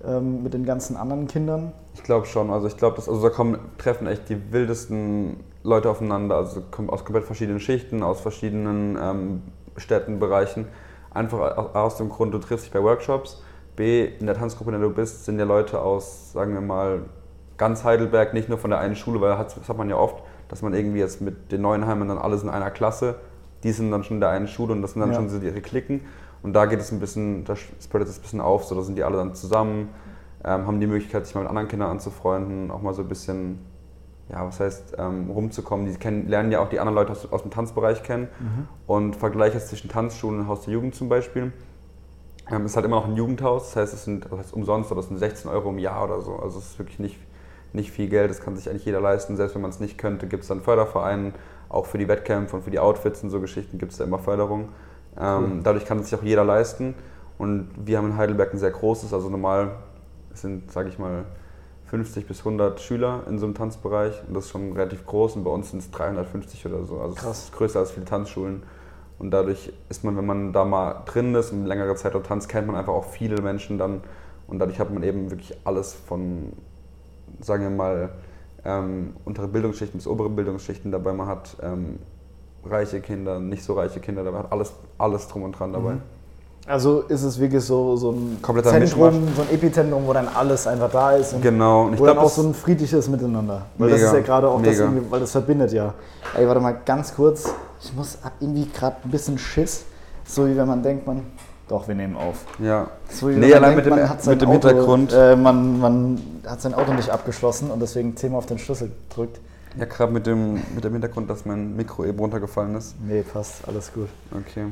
ähm, mit den ganzen anderen Kindern? Ich glaube schon. Also ich glaube, also da kommen, treffen echt die wildesten Leute aufeinander, also aus komplett verschiedenen Schichten, aus verschiedenen ähm, Städten, Bereichen. Einfach aus dem Grund, du triffst dich bei Workshops. B, in der Tanzgruppe, in der du bist, sind ja Leute aus, sagen wir mal, ganz Heidelberg, nicht nur von der einen Schule, weil das hat man ja oft, dass man irgendwie jetzt mit den Neuenheimern dann alles in einer Klasse die sind dann schon in der einen Schule und das sind dann ja. schon so ihre Klicken. Und da geht es ein bisschen, da spreadet es ein bisschen auf, so da sind die alle dann zusammen, ähm, haben die Möglichkeit, sich mal mit anderen Kindern anzufreunden, auch mal so ein bisschen, ja, was heißt, ähm, rumzukommen. Die kennen, lernen ja auch die anderen Leute aus, aus dem Tanzbereich kennen. Mhm. Und Vergleich jetzt zwischen Tanzschulen und Haus der Jugend zum Beispiel. Ähm, ist halt immer noch ein Jugendhaus, das heißt, es sind das heißt umsonst oder es sind 16 Euro im Jahr oder so. Also es ist wirklich nicht, nicht viel Geld, das kann sich eigentlich jeder leisten. Selbst wenn man es nicht könnte, gibt es dann Fördervereine auch für die Wettkämpfe und für die Outfits und so Geschichten gibt es da immer Förderung. Ähm, cool. Dadurch kann es sich auch jeder leisten. Und wir haben in Heidelberg ein sehr großes, also normal sind, sage ich mal, 50 bis 100 Schüler in so einem Tanzbereich und das ist schon relativ groß und bei uns sind es 350 oder so. Also Krass. es ist größer als viele Tanzschulen. Und dadurch ist man, wenn man da mal drin ist und längere Zeit dort tanzt, kennt man einfach auch viele Menschen dann. Und dadurch hat man eben wirklich alles von, sagen wir mal, ähm, untere Bildungsschichten bis obere Bildungsschichten dabei. Man hat ähm, reiche Kinder, nicht so reiche Kinder dabei, hat alles, alles drum und dran dabei. Mhm. Also ist es wirklich so, so ein Kompletter Zentrum, Mischmasch. so ein Epizentrum, wo dann alles einfach da ist. Und genau. Und ich wo glaub, dann auch so ein friedliches Miteinander. Weil mega, das ist ja gerade auch mega. das, weil das verbindet ja. Ey, warte mal ganz kurz. Ich muss, hab irgendwie gerade ein bisschen Schiss. So wie wenn man denkt, man, doch, wir nehmen auf. Ja. So nee, allein denkt, mit dem, mit dem Auto, Hintergrund. Äh, man, man hat sein Auto nicht abgeschlossen und deswegen zehnmal auf den Schlüssel gedrückt. Ja, gerade mit dem, mit dem Hintergrund, dass mein Mikro eben runtergefallen ist. Nee, passt, alles gut. Okay.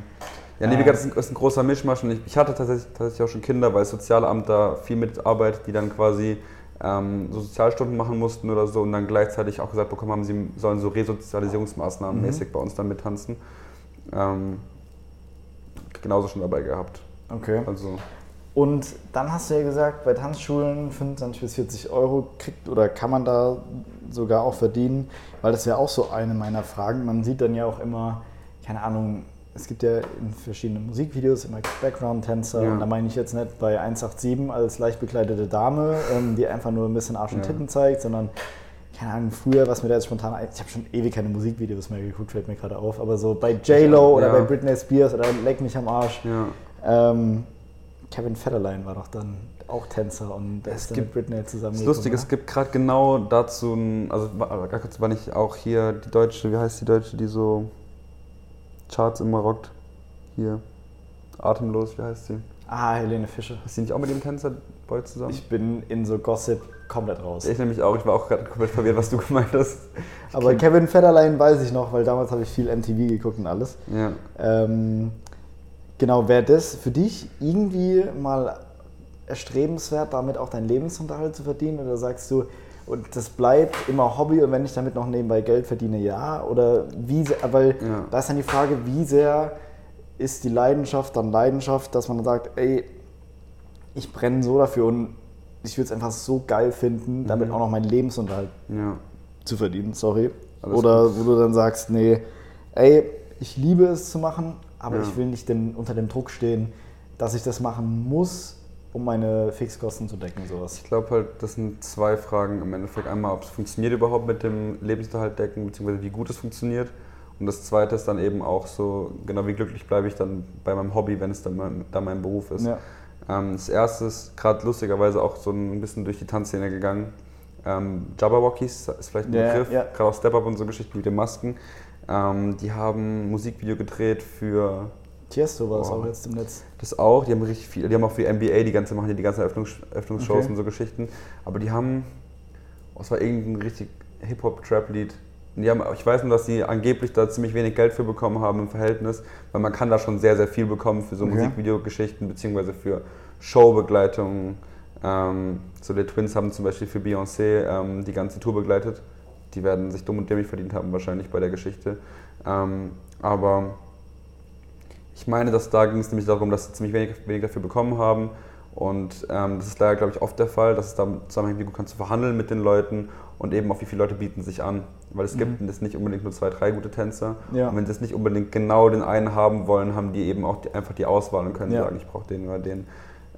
Ja, nee, wie gesagt, das ist ein, ist ein großer Mischmasch und ich, ich, hatte tatsächlich, tatsächlich auch schon Kinder, weil das Sozialamt da viel mitarbeitet, die dann quasi ähm, so Sozialstunden machen mussten oder so und dann gleichzeitig auch gesagt bekommen haben, sie sollen so Resozialisierungsmaßnahmen mhm. mäßig bei uns dann mittanzen. Ähm, genauso schon dabei gehabt. Okay. Also. Und dann hast du ja gesagt, bei Tanzschulen 25 bis 40 Euro kriegt oder kann man da sogar auch verdienen, weil das wäre auch so eine meiner Fragen. Man sieht dann ja auch immer, keine Ahnung, es gibt ja in verschiedenen Musikvideos immer Background-Tänzer ja. und da meine ich jetzt nicht bei 187 als leicht bekleidete Dame, ähm, die einfach nur ein bisschen Arsch und ja. Titten zeigt, sondern keine Ahnung, früher, was mir da jetzt spontan ich habe schon ewig keine Musikvideos mehr geguckt, fällt mir gerade auf, aber so bei J-Lo oder bei Britney Spears oder Leck mich am Arsch. Ähm, Kevin Federline war doch dann auch Tänzer und es ist mit Britney zusammen. Ist lustig, es gibt gerade genau dazu, ein, also gar kurz war nicht auch hier die Deutsche, wie heißt die Deutsche, die so Charts immer rockt? Hier, Atemlos, wie heißt sie? Ah, Helene Fischer. Ist sie nicht auch mit dem Tänzerboy zusammen? Ich bin in so Gossip komplett raus. Ich nämlich auch, ich war auch gerade komplett verwirrt, was du gemeint hast. Ich Aber Kevin Federline weiß ich noch, weil damals habe ich viel MTV geguckt und alles. Ja. Ähm, genau, wäre das für dich irgendwie mal erstrebenswert, damit auch deinen Lebensunterhalt zu verdienen? Oder sagst du, und das bleibt immer Hobby und wenn ich damit noch nebenbei Geld verdiene, ja? Oder wie sehr, weil ja. da ist dann die Frage, wie sehr ist die Leidenschaft dann Leidenschaft, dass man sagt, ey, ich brenne so dafür und ich würde es einfach so geil finden, damit mhm. auch noch meinen Lebensunterhalt ja. zu verdienen, sorry. Alles Oder gut. wo du dann sagst, nee, ey, ich liebe es zu machen, aber ja. ich will nicht den, unter dem Druck stehen, dass ich das machen muss, um meine Fixkosten zu decken, sowas? Ich glaube halt, das sind zwei Fragen im Endeffekt. Einmal, ob es funktioniert überhaupt mit dem Lebensunterhalt decken, beziehungsweise wie gut es funktioniert. Und das zweite ist dann eben auch so, genau wie glücklich bleibe ich dann bei meinem Hobby, wenn es dann mein, dann mein Beruf ist. Ja. Ähm, das erste ist gerade lustigerweise auch so ein bisschen durch die Tanzszene gegangen. Ähm, Jabberwockies ist vielleicht ein yeah, Begriff, yeah. gerade auch Step Up und so Geschichten mit den Masken. Ähm, die haben ein Musikvideo gedreht für Tiesto war es auch jetzt im Netz. Das auch, die haben richtig viel, die haben auch für NBA die ganze, machen die, die ganzen Öffnungs, Öffnungsshows okay. und so Geschichten. Aber die haben, oh, es war irgendein richtig Hip-Hop-Trap-Lied. ich weiß nur, dass die angeblich da ziemlich wenig Geld für bekommen haben im Verhältnis, weil man kann da schon sehr, sehr viel bekommen für so okay. Musikvideogeschichten beziehungsweise für Showbegleitungen. Ähm, so die Twins haben zum Beispiel für Beyoncé ähm, die ganze Tour begleitet. Die werden sich dumm und dämlich verdient haben wahrscheinlich bei der Geschichte. Ähm, aber ich meine, dass da ging es nämlich darum, dass sie ziemlich wenig, wenig dafür bekommen haben. Und ähm, das ist leider, glaube ich, oft der Fall, dass es da zusammenhängt, wie gut kannst du verhandeln mit den Leuten und eben auch wie viele Leute bieten sich an. Weil es mhm. gibt jetzt nicht unbedingt nur zwei, drei gute Tänzer. Ja. Und wenn sie es nicht unbedingt genau den einen haben wollen, haben die eben auch die, einfach die Auswahl und können ja. sagen, ich brauche den oder den.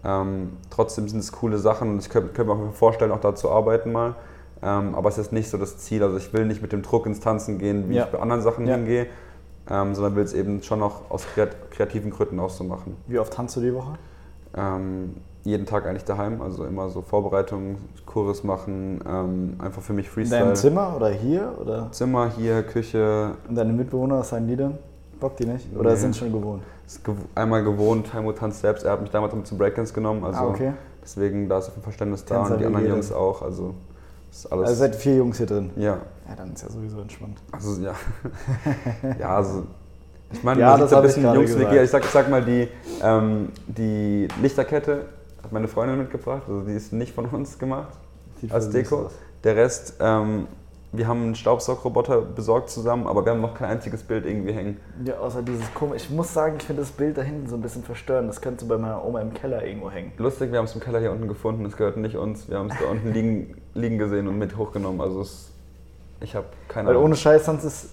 Ähm, trotzdem sind es coole Sachen und ich könnte, könnte mir auch vorstellen, auch da zu arbeiten mal. Ähm, aber es ist nicht so das Ziel. Also ich will nicht mit dem Druck ins Tanzen gehen, wie ja. ich bei anderen Sachen hingehe, ähm, sondern will es eben schon noch aus kreativen Gründen auch so machen. Wie oft tanzt du die Woche? Ähm, jeden Tag eigentlich daheim, also immer so Vorbereitungen, Kurs machen, ähm, einfach für mich Freestyle. In deinem Zimmer oder hier? Oder? Zimmer, hier, Küche. Und deine Mitbewohner, was sagen die denn? Bock die nicht? Oder nee. sind schon gewohnt? einmal gewohnt, Heimo tanzt selbst, er hat mich damals mit zum Breakdance genommen, also ah, okay. deswegen da ist ein Verständnis da und die anderen Jungs auch, also ist alles. Also seid vier Jungs hier drin? Ja. Ja, dann ist ja sowieso entspannt. Also, ja. ja, also. Ich meine, ja, das ist ein bisschen Jungs ich, ich, sag, ich sag mal, die, ähm, die Lichterkette hat meine Freundin mitgebracht. Also, die ist nicht von uns gemacht Sieht als Deko. Der Rest ähm, wir haben einen Staubsaugroboter besorgt zusammen, aber wir haben noch kein einziges Bild irgendwie hängen. Ja, außer dieses komische. Ich muss sagen, ich finde das Bild da hinten so ein bisschen verstörend. Das könnte bei meiner Oma im Keller irgendwo hängen. Lustig, wir haben es im Keller hier unten gefunden. Es gehört nicht uns. Wir haben es da unten liegen, liegen gesehen und mit hochgenommen. Also es, ich habe keine Ahnung. Weil ohne Scheiß, sonst ist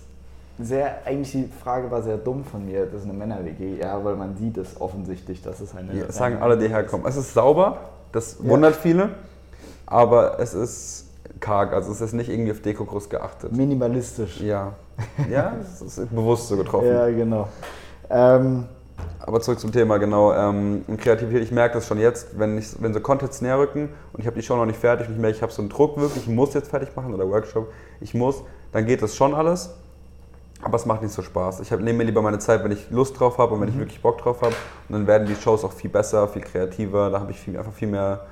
sehr, eigentlich die Frage war sehr dumm von mir. Das ist eine Männer-WG. Ja, weil man sieht es offensichtlich, dass es eine. Ja, sagen alle, die herkommen. Es ist sauber, das ja. wundert viele. Aber es ist karg. Also es ist nicht irgendwie auf Deko groß geachtet. Minimalistisch. Ja. Ja, es ist bewusst so getroffen. Ja, genau. Ähm, aber zurück zum Thema, genau. Ähm, Kreativität, ich merke das schon jetzt, wenn, ich, wenn so Contents näher rücken und ich habe die Show noch nicht fertig und ich merke, ich habe so einen Druck wirklich, ich muss jetzt fertig machen oder Workshop, ich muss, dann geht das schon alles. Aber es macht nicht so Spaß. Ich nehme mir lieber meine Zeit, wenn ich Lust drauf habe und wenn mhm. ich wirklich Bock drauf habe. Und dann werden die Shows auch viel besser, viel kreativer. Da habe ich viel, einfach viel mehr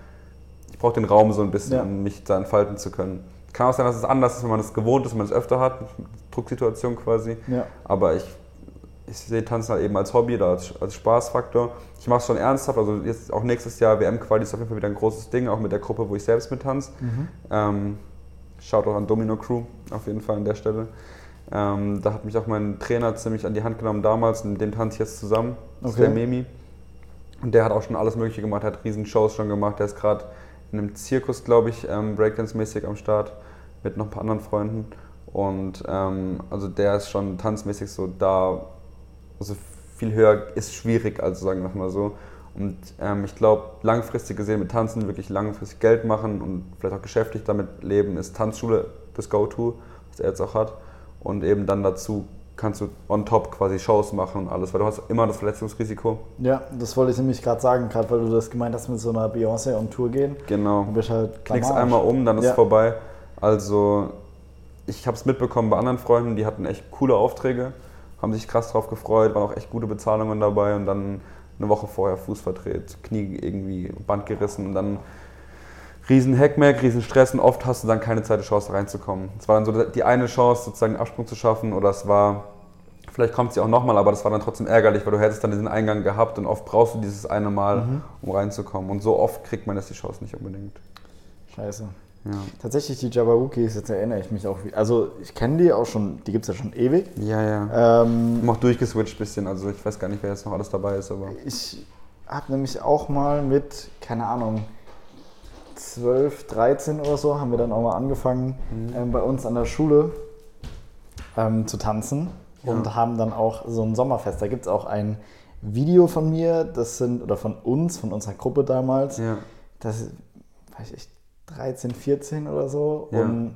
ich brauche den Raum so ein bisschen, ja. um mich da entfalten zu können. Kann auch sein, dass es anders ist, wenn man es gewohnt ist, wenn man es öfter hat, Drucksituation quasi. Ja. Aber ich, ich sehe Tanzen halt eben als Hobby oder als, als Spaßfaktor. Ich mache es schon ernsthaft, also jetzt auch nächstes Jahr WM-Quali ist auf jeden Fall wieder ein großes Ding, auch mit der Gruppe, wo ich selbst mit tanze. Mhm. Ähm, schaut auch an Domino Crew auf jeden Fall an der Stelle. Ähm, da hat mich auch mein Trainer ziemlich an die Hand genommen damals, mit dem tanze ich jetzt zusammen. Das okay. ist der Memi. Und der hat auch schon alles Mögliche gemacht, hat riesen Shows schon gemacht. Der ist gerade in einem Zirkus, glaube ich, ähm, Breakdance-mäßig am Start mit noch ein paar anderen Freunden. Und ähm, also der ist schon tanzmäßig so da, also viel höher, ist schwierig, also sagen wir mal so. Und ähm, ich glaube, langfristig gesehen mit Tanzen wirklich langfristig Geld machen und vielleicht auch geschäftlich damit leben, ist Tanzschule das Go-To, was er jetzt auch hat. Und eben dann dazu kannst du on top quasi Shows machen und alles, weil du hast immer das Verletzungsrisiko. Ja, das wollte ich nämlich gerade sagen, gerade weil du das gemeint hast mit so einer Beyoncé on Tour gehen. Genau. Du bist halt Klickst einmal um, dann ist ja. es vorbei. Also ich habe es mitbekommen bei anderen Freunden, die hatten echt coole Aufträge, haben sich krass drauf gefreut, waren auch echt gute Bezahlungen dabei und dann eine Woche vorher Fuß verdreht, Knie irgendwie Band gerissen und dann riesen Hackmack, riesen Stress und oft hast du dann keine zweite Chance reinzukommen. Es war dann so die eine Chance, sozusagen einen Absprung zu schaffen oder es war, vielleicht kommt sie auch nochmal, aber das war dann trotzdem ärgerlich, weil du hättest dann diesen Eingang gehabt und oft brauchst du dieses eine Mal, mhm. um reinzukommen. Und so oft kriegt man jetzt die Chance nicht unbedingt. Scheiße. Ja. Tatsächlich die Jabberwookies, jetzt erinnere ich mich auch. Also ich kenne die auch schon, die gibt es ja schon ewig. Ja, ja. Ähm, auch durchgeswitcht ein bisschen, also ich weiß gar nicht, wer jetzt noch alles dabei ist, aber. Ich habe nämlich auch mal mit, keine Ahnung, 12, 13 oder so, haben wir dann auch mal angefangen, mhm. ähm, bei uns an der Schule ähm, zu tanzen ja. und haben dann auch so ein Sommerfest. Da gibt es auch ein Video von mir, das sind, oder von uns, von unserer Gruppe damals. Ja. Das weiß ich, 13, 14 oder so. Ja. Und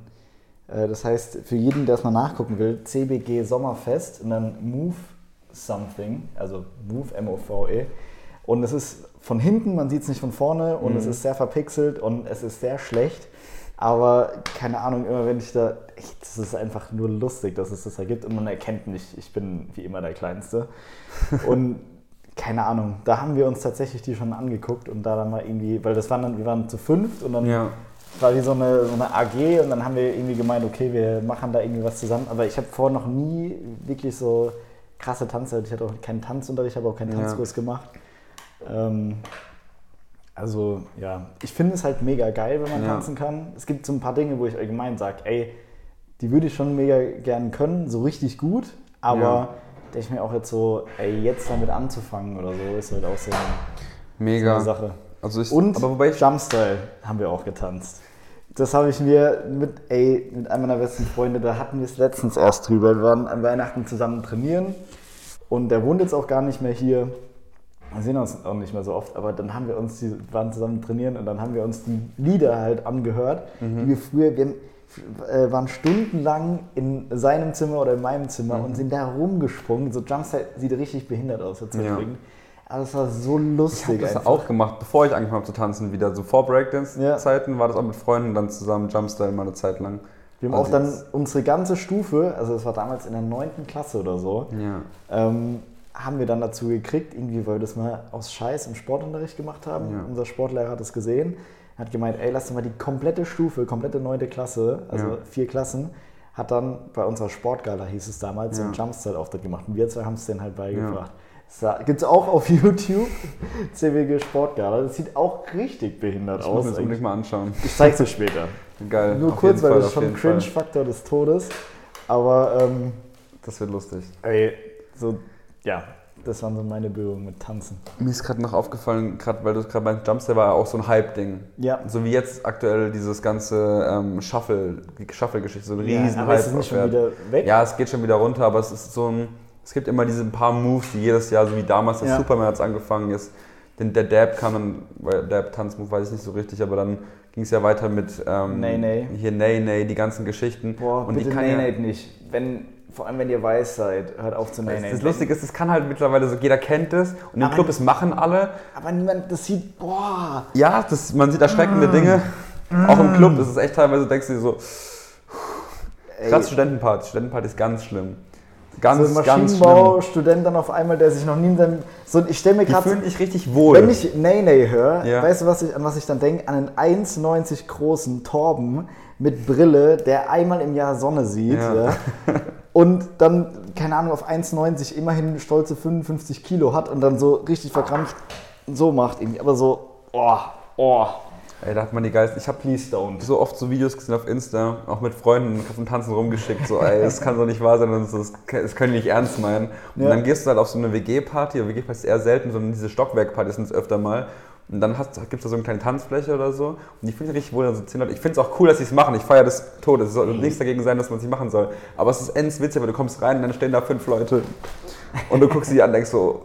äh, das heißt, für jeden, der es mal nachgucken will, CBG Sommerfest und dann Move Something, also Move M-O-V-E. Und es ist von hinten, man sieht es nicht von vorne und mhm. es ist sehr verpixelt und es ist sehr schlecht. Aber keine Ahnung, immer wenn ich da, echt, das ist einfach nur lustig, dass es das ergibt und man erkennt mich, ich bin wie immer der Kleinste. und keine Ahnung, da haben wir uns tatsächlich die schon angeguckt und da dann mal irgendwie, weil das waren dann, wir waren zu fünft und dann ja. war wie so eine, so eine AG und dann haben wir irgendwie gemeint, okay, wir machen da irgendwie was zusammen. Aber ich habe vorher noch nie wirklich so krasse Tanze, ich hatte auch keinen Tanzunterricht, habe auch keinen Tanzkurs ja. gemacht. Ähm, also ja, ich finde es halt mega geil, wenn man ja. tanzen kann. Es gibt so ein paar Dinge, wo ich allgemein sage, ey, die würde ich schon mega gern können, so richtig gut, aber. Denke ich mir auch jetzt so, ey, jetzt damit anzufangen oder so, ist halt auch so eine, mega. So eine Sache. Also ich, Und aber wobei ich Jumpstyle haben wir auch getanzt. Das habe ich mir mit, ey, mit einem meiner besten Freunde, da hatten wir es letztens erst drüber. Wir waren an Weihnachten zusammen trainieren und der wohnt jetzt auch gar nicht mehr hier. Wir sehen uns auch nicht mehr so oft, aber dann haben wir uns, die waren zusammen trainieren und dann haben wir uns die Lieder halt angehört, mhm. die wir früher, wir äh, waren stundenlang in seinem Zimmer oder in meinem Zimmer mhm. und sind da rumgesprungen. So Jumpstyle sieht richtig behindert aus jetzt ja. Aber es war so lustig. Ich habe das auch gemacht, bevor ich angefangen habe zu tanzen, wieder so vor Breakdance-Zeiten ja. war das auch mit Freunden dann zusammen Jumpstyle mal eine Zeit lang. Wir haben also auch dann unsere ganze Stufe, also das war damals in der 9. Klasse oder so, ja. ähm, haben wir dann dazu gekriegt, irgendwie, weil wir das mal aus Scheiß im Sportunterricht gemacht haben. Ja. Unser Sportlehrer hat es gesehen, hat gemeint, ey, lass doch mal die komplette Stufe, komplette neunte Klasse, also ja. vier Klassen, hat dann bei unserer Sportgala, hieß es damals, ja. so einen Jumpstyle-Auftritt gemacht. Und wir zwei haben es denen halt beigebracht. Ja. Gibt es auch auf YouTube, CWG Sportgala. Das sieht auch richtig behindert ich aus. Ich muss das unbedingt mal anschauen. Ich zeig's dir später. Geil. Nur kurz, weil Fall, das ist schon ein Cringe-Faktor des Todes. Aber ähm, das wird lustig. Ey, so ja, das waren so meine Berührungen mit Tanzen. Mir ist gerade noch aufgefallen, gerade weil du gerade beim Jumpster war ja auch so ein Hype-Ding. Ja. So wie jetzt aktuell dieses ganze ähm, Shuffle, Shuffle-Geschichte, so ein riesen ja, aber Hype. Ist es nicht schon wieder weg? Ja, es geht schon wieder runter, aber es ist so ein, es gibt immer diese paar Moves, die jedes Jahr, so wie damals der ja. Superman hat es angefangen, jetzt den, der Dab kam dann, Dab-Tanzmove weiß ich nicht so richtig, aber dann ging es ja weiter mit ähm, Nay, Nay. hier Nay, Nay, die ganzen Geschichten. Boah, und bitte die kann Nay, Nay nicht. Wenn vor allem, wenn ihr weiß seid, hört auf zu nennen. Das Lustige ist, das kann halt mittlerweile so, jeder kennt es und im Club es machen alle. Aber niemand, das sieht, boah. Ja, das, man sieht erschreckende mm. Dinge. Mm. Auch im Club, das ist echt teilweise, denkst du dir so, gerade Studentenparty, Studentenparty ist ganz schlimm. Ganz, so ein Maschinenbau-Student dann auf einmal, der sich noch nie in seinem. So, ich stelle mir gerade. fühlen dich richtig wohl. Wenn ich Nay Nay höre, ja. weißt du, was ich, an was ich dann denke? An einen 1,90 großen Torben mit Brille, der einmal im Jahr Sonne sieht. Ja. Ja. und dann, keine Ahnung, auf 1,90 immerhin stolze 55 Kilo hat und dann so richtig verkrampft so macht irgendwie. Aber so, oh, oh. Ey, da hat man die Geist. Ich habe so oft so Videos gesehen auf Insta, auch mit Freunden vom Tanzen rumgeschickt. So, ey, das kann doch nicht wahr sein, das, das können die nicht ernst meinen. Und ja. dann gehst du halt auf so eine WG-Party, WG-Party ist eher selten, sondern diese Stockwerk-Partys sind es öfter mal. Und dann gibt es da so eine kleine Tanzfläche oder so. Und die finde ich richtig wohl. Also 10 Leute. Ich finde es auch cool, dass sie es machen. Ich feiere das Todes. Es soll nichts dagegen sein, dass man es nicht machen soll. Aber es ist ends witzig, weil du kommst rein und dann stehen da fünf Leute und du guckst sie an und denkst so,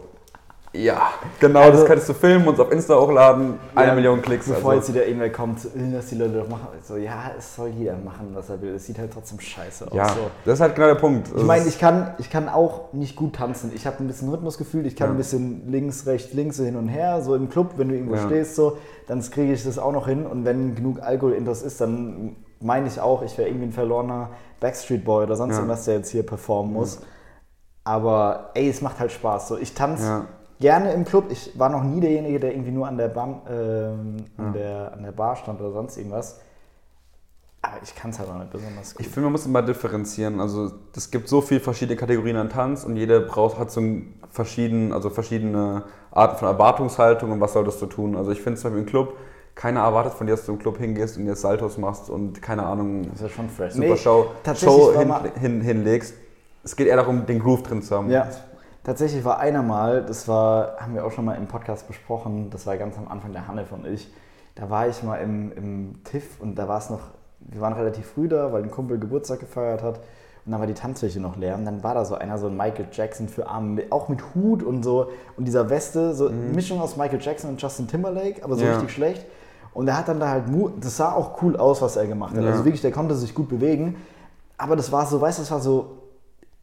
ja, genau, also, das könntest du filmen und auf Insta hochladen, eine ja, Million Klicks. Bevor also. jetzt wieder irgendwer kommt, dass die Leute doch machen, so, ja, es soll jeder machen, was er will. Es sieht halt trotzdem scheiße aus. Ja, so. das ist halt genau der Punkt. Ich meine, ich kann, ich kann auch nicht gut tanzen. Ich habe ein bisschen Rhythmusgefühl, ich kann ja. ein bisschen links, rechts, links, so hin und her, so im Club, wenn du irgendwo ja. stehst, so, dann kriege ich das auch noch hin. Und wenn genug Alkohol in das ist, dann meine ich auch, ich wäre irgendwie ein verlorener Backstreet Boy oder sonst irgendwas, der jetzt hier performen muss. Aber ey, es macht halt Spaß. So, ich tanze gerne im Club. Ich war noch nie derjenige, der irgendwie nur an der, Bar, ähm, ja. an der, an der Bar stand oder sonst irgendwas. Aber ich kann es halt auch nicht besonders gut. Ich finde, man muss immer differenzieren. Also es gibt so viele verschiedene Kategorien an Tanz und jeder braucht, hat so verschieden, also verschiedene Arten von Erwartungshaltung und was solltest du tun. Also ich finde zum Beispiel im Club, keiner erwartet von dir, dass du im Club hingehst und jetzt Saltos machst und keine Ahnung, das ist schon fresh. super nee, Show, Show hin, hin, hinlegst. Es geht eher darum, den Groove drin zu haben. Ja, Tatsächlich war einer mal, das war, haben wir auch schon mal im Podcast besprochen, das war ganz am Anfang der Hanne von ich. Da war ich mal im, im TIFF und da war es noch, wir waren relativ früh da, weil ein Kumpel Geburtstag gefeiert hat. Und dann war die Tanzfläche noch leer. Und dann war da so einer, so ein Michael Jackson für Arme, auch mit Hut und so und dieser Weste, so mhm. Mischung aus Michael Jackson und Justin Timberlake, aber so ja. richtig schlecht. Und er hat dann da halt, das sah auch cool aus, was er gemacht hat. Ja. Also wirklich, der konnte sich gut bewegen. Aber das war so, weißt du, das war so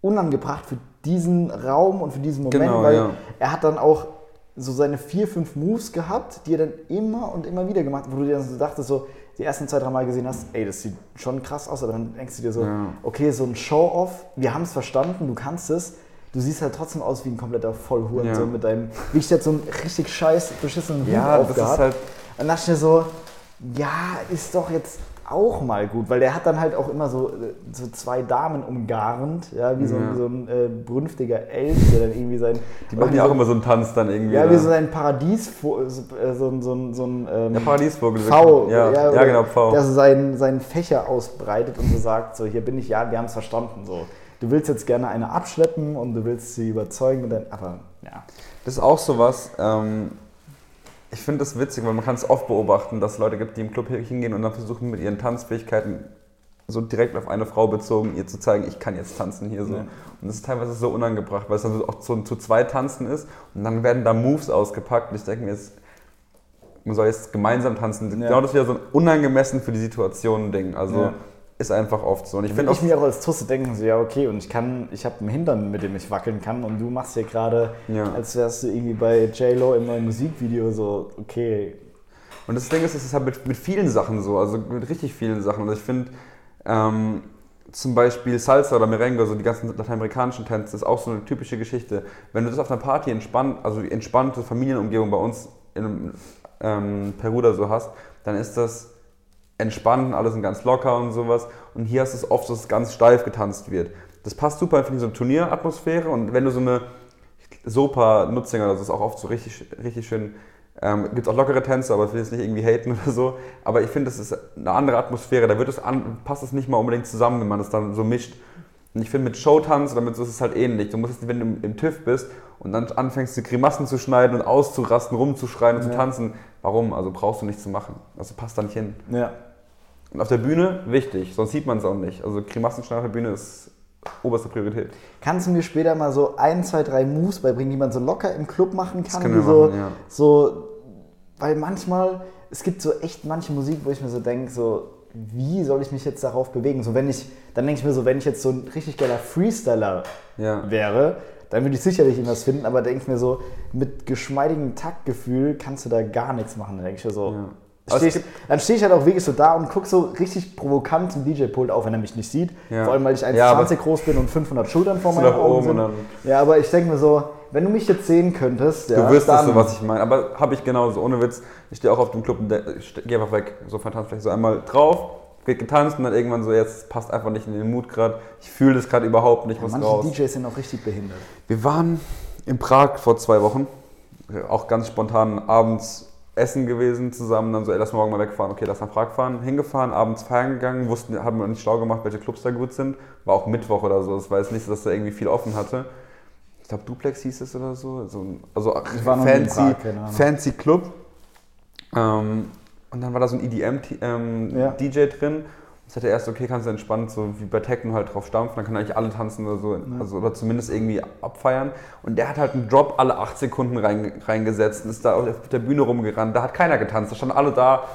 unangebracht für diesen Raum und für diesen Moment, genau, weil ja. er hat dann auch so seine vier, fünf Moves gehabt, die er dann immer und immer wieder gemacht hat, wo du dir dann so dachtest, so die ersten zwei, drei Mal gesehen hast, ey, das sieht schon krass aus, aber dann denkst du dir so, ja. okay, so ein Show-Off, wir haben es verstanden, du kannst es, du siehst halt trotzdem aus wie ein kompletter Vollhuren, ja. so mit deinem, wie ich jetzt so einen richtig scheiß beschissenen Hut ja, aufgehabt. Das ist halt und dachte ich mir so, ja, ist doch jetzt auch mal gut, weil der hat dann halt auch immer so, so zwei Damen umgarnt, ja, wie so, ein, so ein äh, brünftiger Elf, der dann irgendwie sein. Die machen ja auch immer so einen Tanz dann irgendwie. Ja, wie so ein Paradies, so, so, so, so, so ein ähm, ja, Paradiesvogel. V, ja, ja, ja, genau, V. Der so seinen, seinen Fächer ausbreitet und so sagt, so hier bin ich, ja, wir haben es verstanden, so. Du willst jetzt gerne eine abschleppen und du willst sie überzeugen, und dann, aber ja. Das ist auch sowas, ähm, ich finde das witzig, weil man kann es oft beobachten, dass es Leute gibt, die im Club hingehen und dann versuchen mit ihren Tanzfähigkeiten so direkt auf eine Frau bezogen, ihr zu zeigen, ich kann jetzt tanzen hier so. Ja. Und das ist teilweise so unangebracht, weil es dann auch so zu zwei tanzen ist und dann werden da Moves ausgepackt und ich denke mir jetzt, man soll jetzt gemeinsam tanzen. Ja. Genau das ist wieder so ein unangemessen für die Situation Ding. Also ja ist einfach oft so. Und ich finde ich mir auch als Tusse denken, so, ja, okay, und ich kann, ich habe einen Hintern, mit dem ich wackeln kann, und du machst hier gerade, ja. als wärst du irgendwie bei J-Lo im neuen Musikvideo, so, okay. Und das Ding ist, es ist halt mit, mit vielen Sachen so, also mit richtig vielen Sachen. Also ich finde, ähm, zum Beispiel Salsa oder Merengue, so die ganzen lateinamerikanischen Tänze, ist auch so eine typische Geschichte. Wenn du das auf einer Party entspannt, also entspannte Familienumgebung bei uns in ähm, Peru oder so hast, dann ist das entspannt, alle sind ganz locker und sowas. Und hier ist es oft, dass es ganz steif getanzt wird. Das passt super, finde ich, so eine Turnieratmosphäre. Und wenn du so eine Sopa Nutzinger, das ist auch oft so richtig, richtig schön. Ähm, Gibt auch lockere Tänze, aber ich will jetzt nicht irgendwie haten oder so. Aber ich finde, das ist eine andere Atmosphäre. Da wird es an, passt es nicht mal unbedingt zusammen, wenn man das dann so mischt. Und ich finde, mit Showtanz oder mit so ist es halt ähnlich. Du musst, wenn du im, im TÜV bist und dann anfängst, die Grimassen zu schneiden und auszurasten, rumzuschreien und ja. zu tanzen, warum? Also brauchst du nichts zu machen. Also passt da nicht hin. Ja. Und auf der Bühne wichtig, sonst sieht man es auch nicht. Also Grimassenschneiden auf der Bühne ist oberste Priorität. Kannst du mir später mal so ein, zwei, drei Moves beibringen, die man so locker im Club machen kann? Das können wir so, machen, ja. so, weil manchmal, es gibt so echt manche Musik, wo ich mir so denke, so, wie soll ich mich jetzt darauf bewegen? So, wenn ich, dann denke ich mir so, wenn ich jetzt so ein richtig geiler Freestyler ja. wäre, dann würde ich sicherlich irgendwas finden, aber denke ich mir so, mit geschmeidigem Taktgefühl kannst du da gar nichts machen. Dann denke ich mir so, ja. Steh ich, dann stehe ich halt auch wirklich so da und gucke so richtig provokant zum DJ-Pult auf, wenn er mich nicht sieht. Ja. Vor allem, weil ich 1,20 ja, groß bin und 500 Schultern vor meinen Augen sind. Ja, aber ich denke mir so, wenn du mich jetzt sehen könntest, ja, Du wirst das so, was ich meine. Aber habe ich genauso, ohne Witz. Ich stehe auch auf dem Club und gehe einfach weg. So fantastisch, vielleicht so einmal drauf, wird getanzt und dann irgendwann so, jetzt passt einfach nicht in den Mut gerade. Ich fühle das gerade überhaupt nicht, ja, manche raus. DJs sind auch richtig behindert. Wir waren in Prag vor zwei Wochen. Auch ganz spontan abends essen gewesen zusammen, dann so, ey, lass morgen mal wegfahren, okay, lass nach Prag fahren, hingefahren, abends feiern gegangen, wussten, haben wir nicht schlau gemacht, welche Clubs da gut sind, war auch Mittwoch oder so, das war jetzt nicht, dass da irgendwie viel offen hatte. Ich glaube, Duplex hieß es oder so, also, also fancy, fancy Club. Ähm, und dann war da so ein EDM-DJ ähm, ja. drin Ich dachte erst, okay, kannst du entspannt so wie bei Techno halt drauf stampfen, dann können eigentlich alle tanzen oder so, ja. also, oder zumindest irgendwie abfeiern. Und der hat halt einen Drop alle acht Sekunden rein, reingesetzt und ist da auf der Bühne rumgerannt. Da hat keiner getanzt, da standen alle da,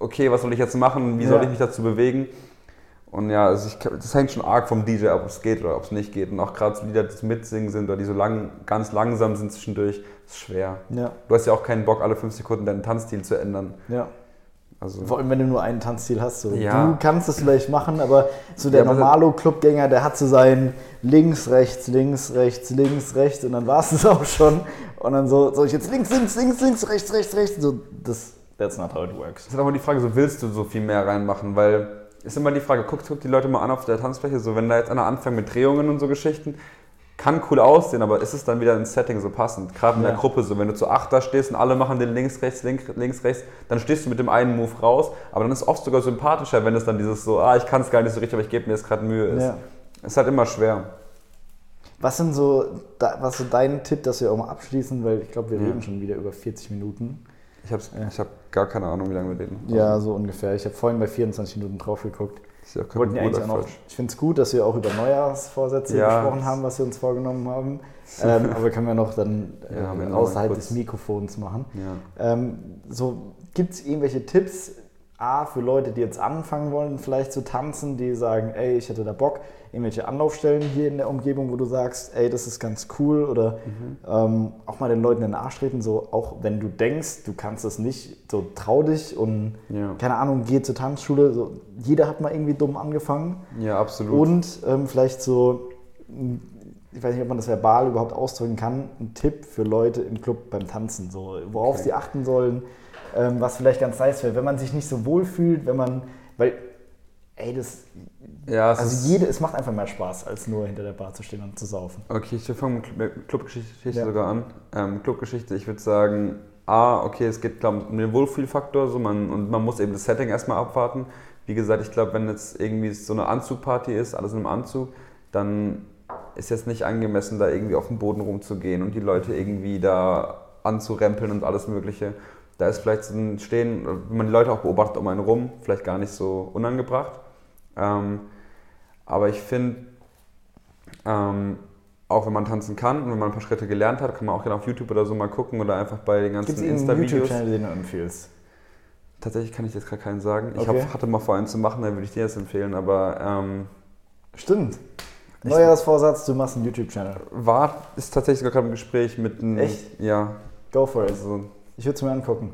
okay, was soll ich jetzt machen, wie ja. soll ich mich dazu bewegen? Und ja, also ich, das hängt schon arg vom DJ, ob es geht oder ob es nicht geht. Und auch gerade so Lieder, die zum Mitsingen sind oder die so lang, ganz langsam sind zwischendurch, ist schwer. Ja. Du hast ja auch keinen Bock, alle fünf Sekunden deinen Tanzstil zu ändern. Ja. Also Vor allem, wenn du nur einen Tanzstil hast. So. Ja. Du kannst es vielleicht machen, aber so der ja, Normalo-Clubgänger, der hat so sein links, rechts, links, rechts, links, rechts und dann war es auch schon. Und dann so, soll ich jetzt links, links, links, links, rechts, rechts, rechts. So, das, that's not how it works. Das ist aber die Frage, so willst du so viel mehr reinmachen, weil ist immer die Frage, guck, guck die Leute mal an auf der Tanzfläche, so wenn da jetzt einer anfängt mit Drehungen und so Geschichten, kann cool aussehen, aber ist es dann wieder ins Setting so passend? Gerade in ja. der Gruppe, so wenn du zu acht da stehst und alle machen den links, rechts, links, links, rechts, dann stehst du mit dem einen Move raus, aber dann ist es oft sogar sympathischer, wenn es dann dieses so, ah, ich kann es gar nicht so richtig, aber ich gebe mir jetzt gerade Mühe ist. Ja. Ist halt immer schwer. Was sind so, was so dein Tipp, dass wir auch mal abschließen, weil ich glaube, wir ja. reden schon wieder über 40 Minuten. Ich habe ja. hab gar keine Ahnung, wie lange wir reden. Ja, so ungefähr. Ich habe vorhin bei 24 Minuten drauf geguckt. Ja noch, ich finde es gut, dass wir auch über Neujahrsvorsätze ja. gesprochen haben, was wir uns vorgenommen haben. ähm, aber können wir noch dann ja, äh, außerhalb des Mikrofons machen. Ähm, so, Gibt es irgendwelche Tipps, A, für Leute, die jetzt anfangen wollen, vielleicht zu tanzen, die sagen, ey, ich hätte da Bock, irgendwelche Anlaufstellen hier in der Umgebung, wo du sagst, ey, das ist ganz cool oder mhm. ähm, auch mal den Leuten in den Arsch treten, so auch wenn du denkst, du kannst es nicht, so trau dich und ja. keine Ahnung, geh zur Tanzschule, so, jeder hat mal irgendwie dumm angefangen. Ja, absolut. Und ähm, vielleicht so, ich weiß nicht, ob man das verbal überhaupt ausdrücken kann, ein Tipp für Leute im Club beim Tanzen, so, worauf okay. sie achten sollen, ähm, was vielleicht ganz nice wäre, wenn man sich nicht so wohl fühlt, wenn man, weil, ey, das, ja, es also jede, es macht einfach mehr Spaß, als nur hinter der Bar zu stehen und zu saufen. Okay, ich fange mit Clubgeschichte ja. sogar an. Ähm, Clubgeschichte, ich würde sagen, A, okay, es geht glaube um den Wohlfühlfaktor so, man, und man muss eben das Setting erstmal abwarten. Wie gesagt, ich glaube, wenn jetzt irgendwie so eine Anzugparty ist, alles in einem Anzug, dann ist jetzt nicht angemessen, da irgendwie auf dem Boden rumzugehen und die Leute irgendwie da anzurempeln und alles Mögliche da ist vielleicht so ein Stehen, wenn man die Leute auch beobachtet um einen rum, vielleicht gar nicht so unangebracht. Ähm, aber ich finde, ähm, auch wenn man tanzen kann und wenn man ein paar Schritte gelernt hat, kann man auch gerne auf YouTube oder so mal gucken oder einfach bei den ganzen Insta-Videos. YouTube-Channel, den du empfiehlst? Tatsächlich kann ich jetzt gerade keinen sagen. Ich okay. hab, hatte mal vor, einen zu machen, dann würde ich dir jetzt empfehlen, aber. Ähm, Stimmt. Neujahrsvorsatz, du machst einen YouTube-Channel. War, ist tatsächlich sogar gerade im Gespräch mit einem. Echt? Ja. Go for it. Also, ich würde es mir angucken.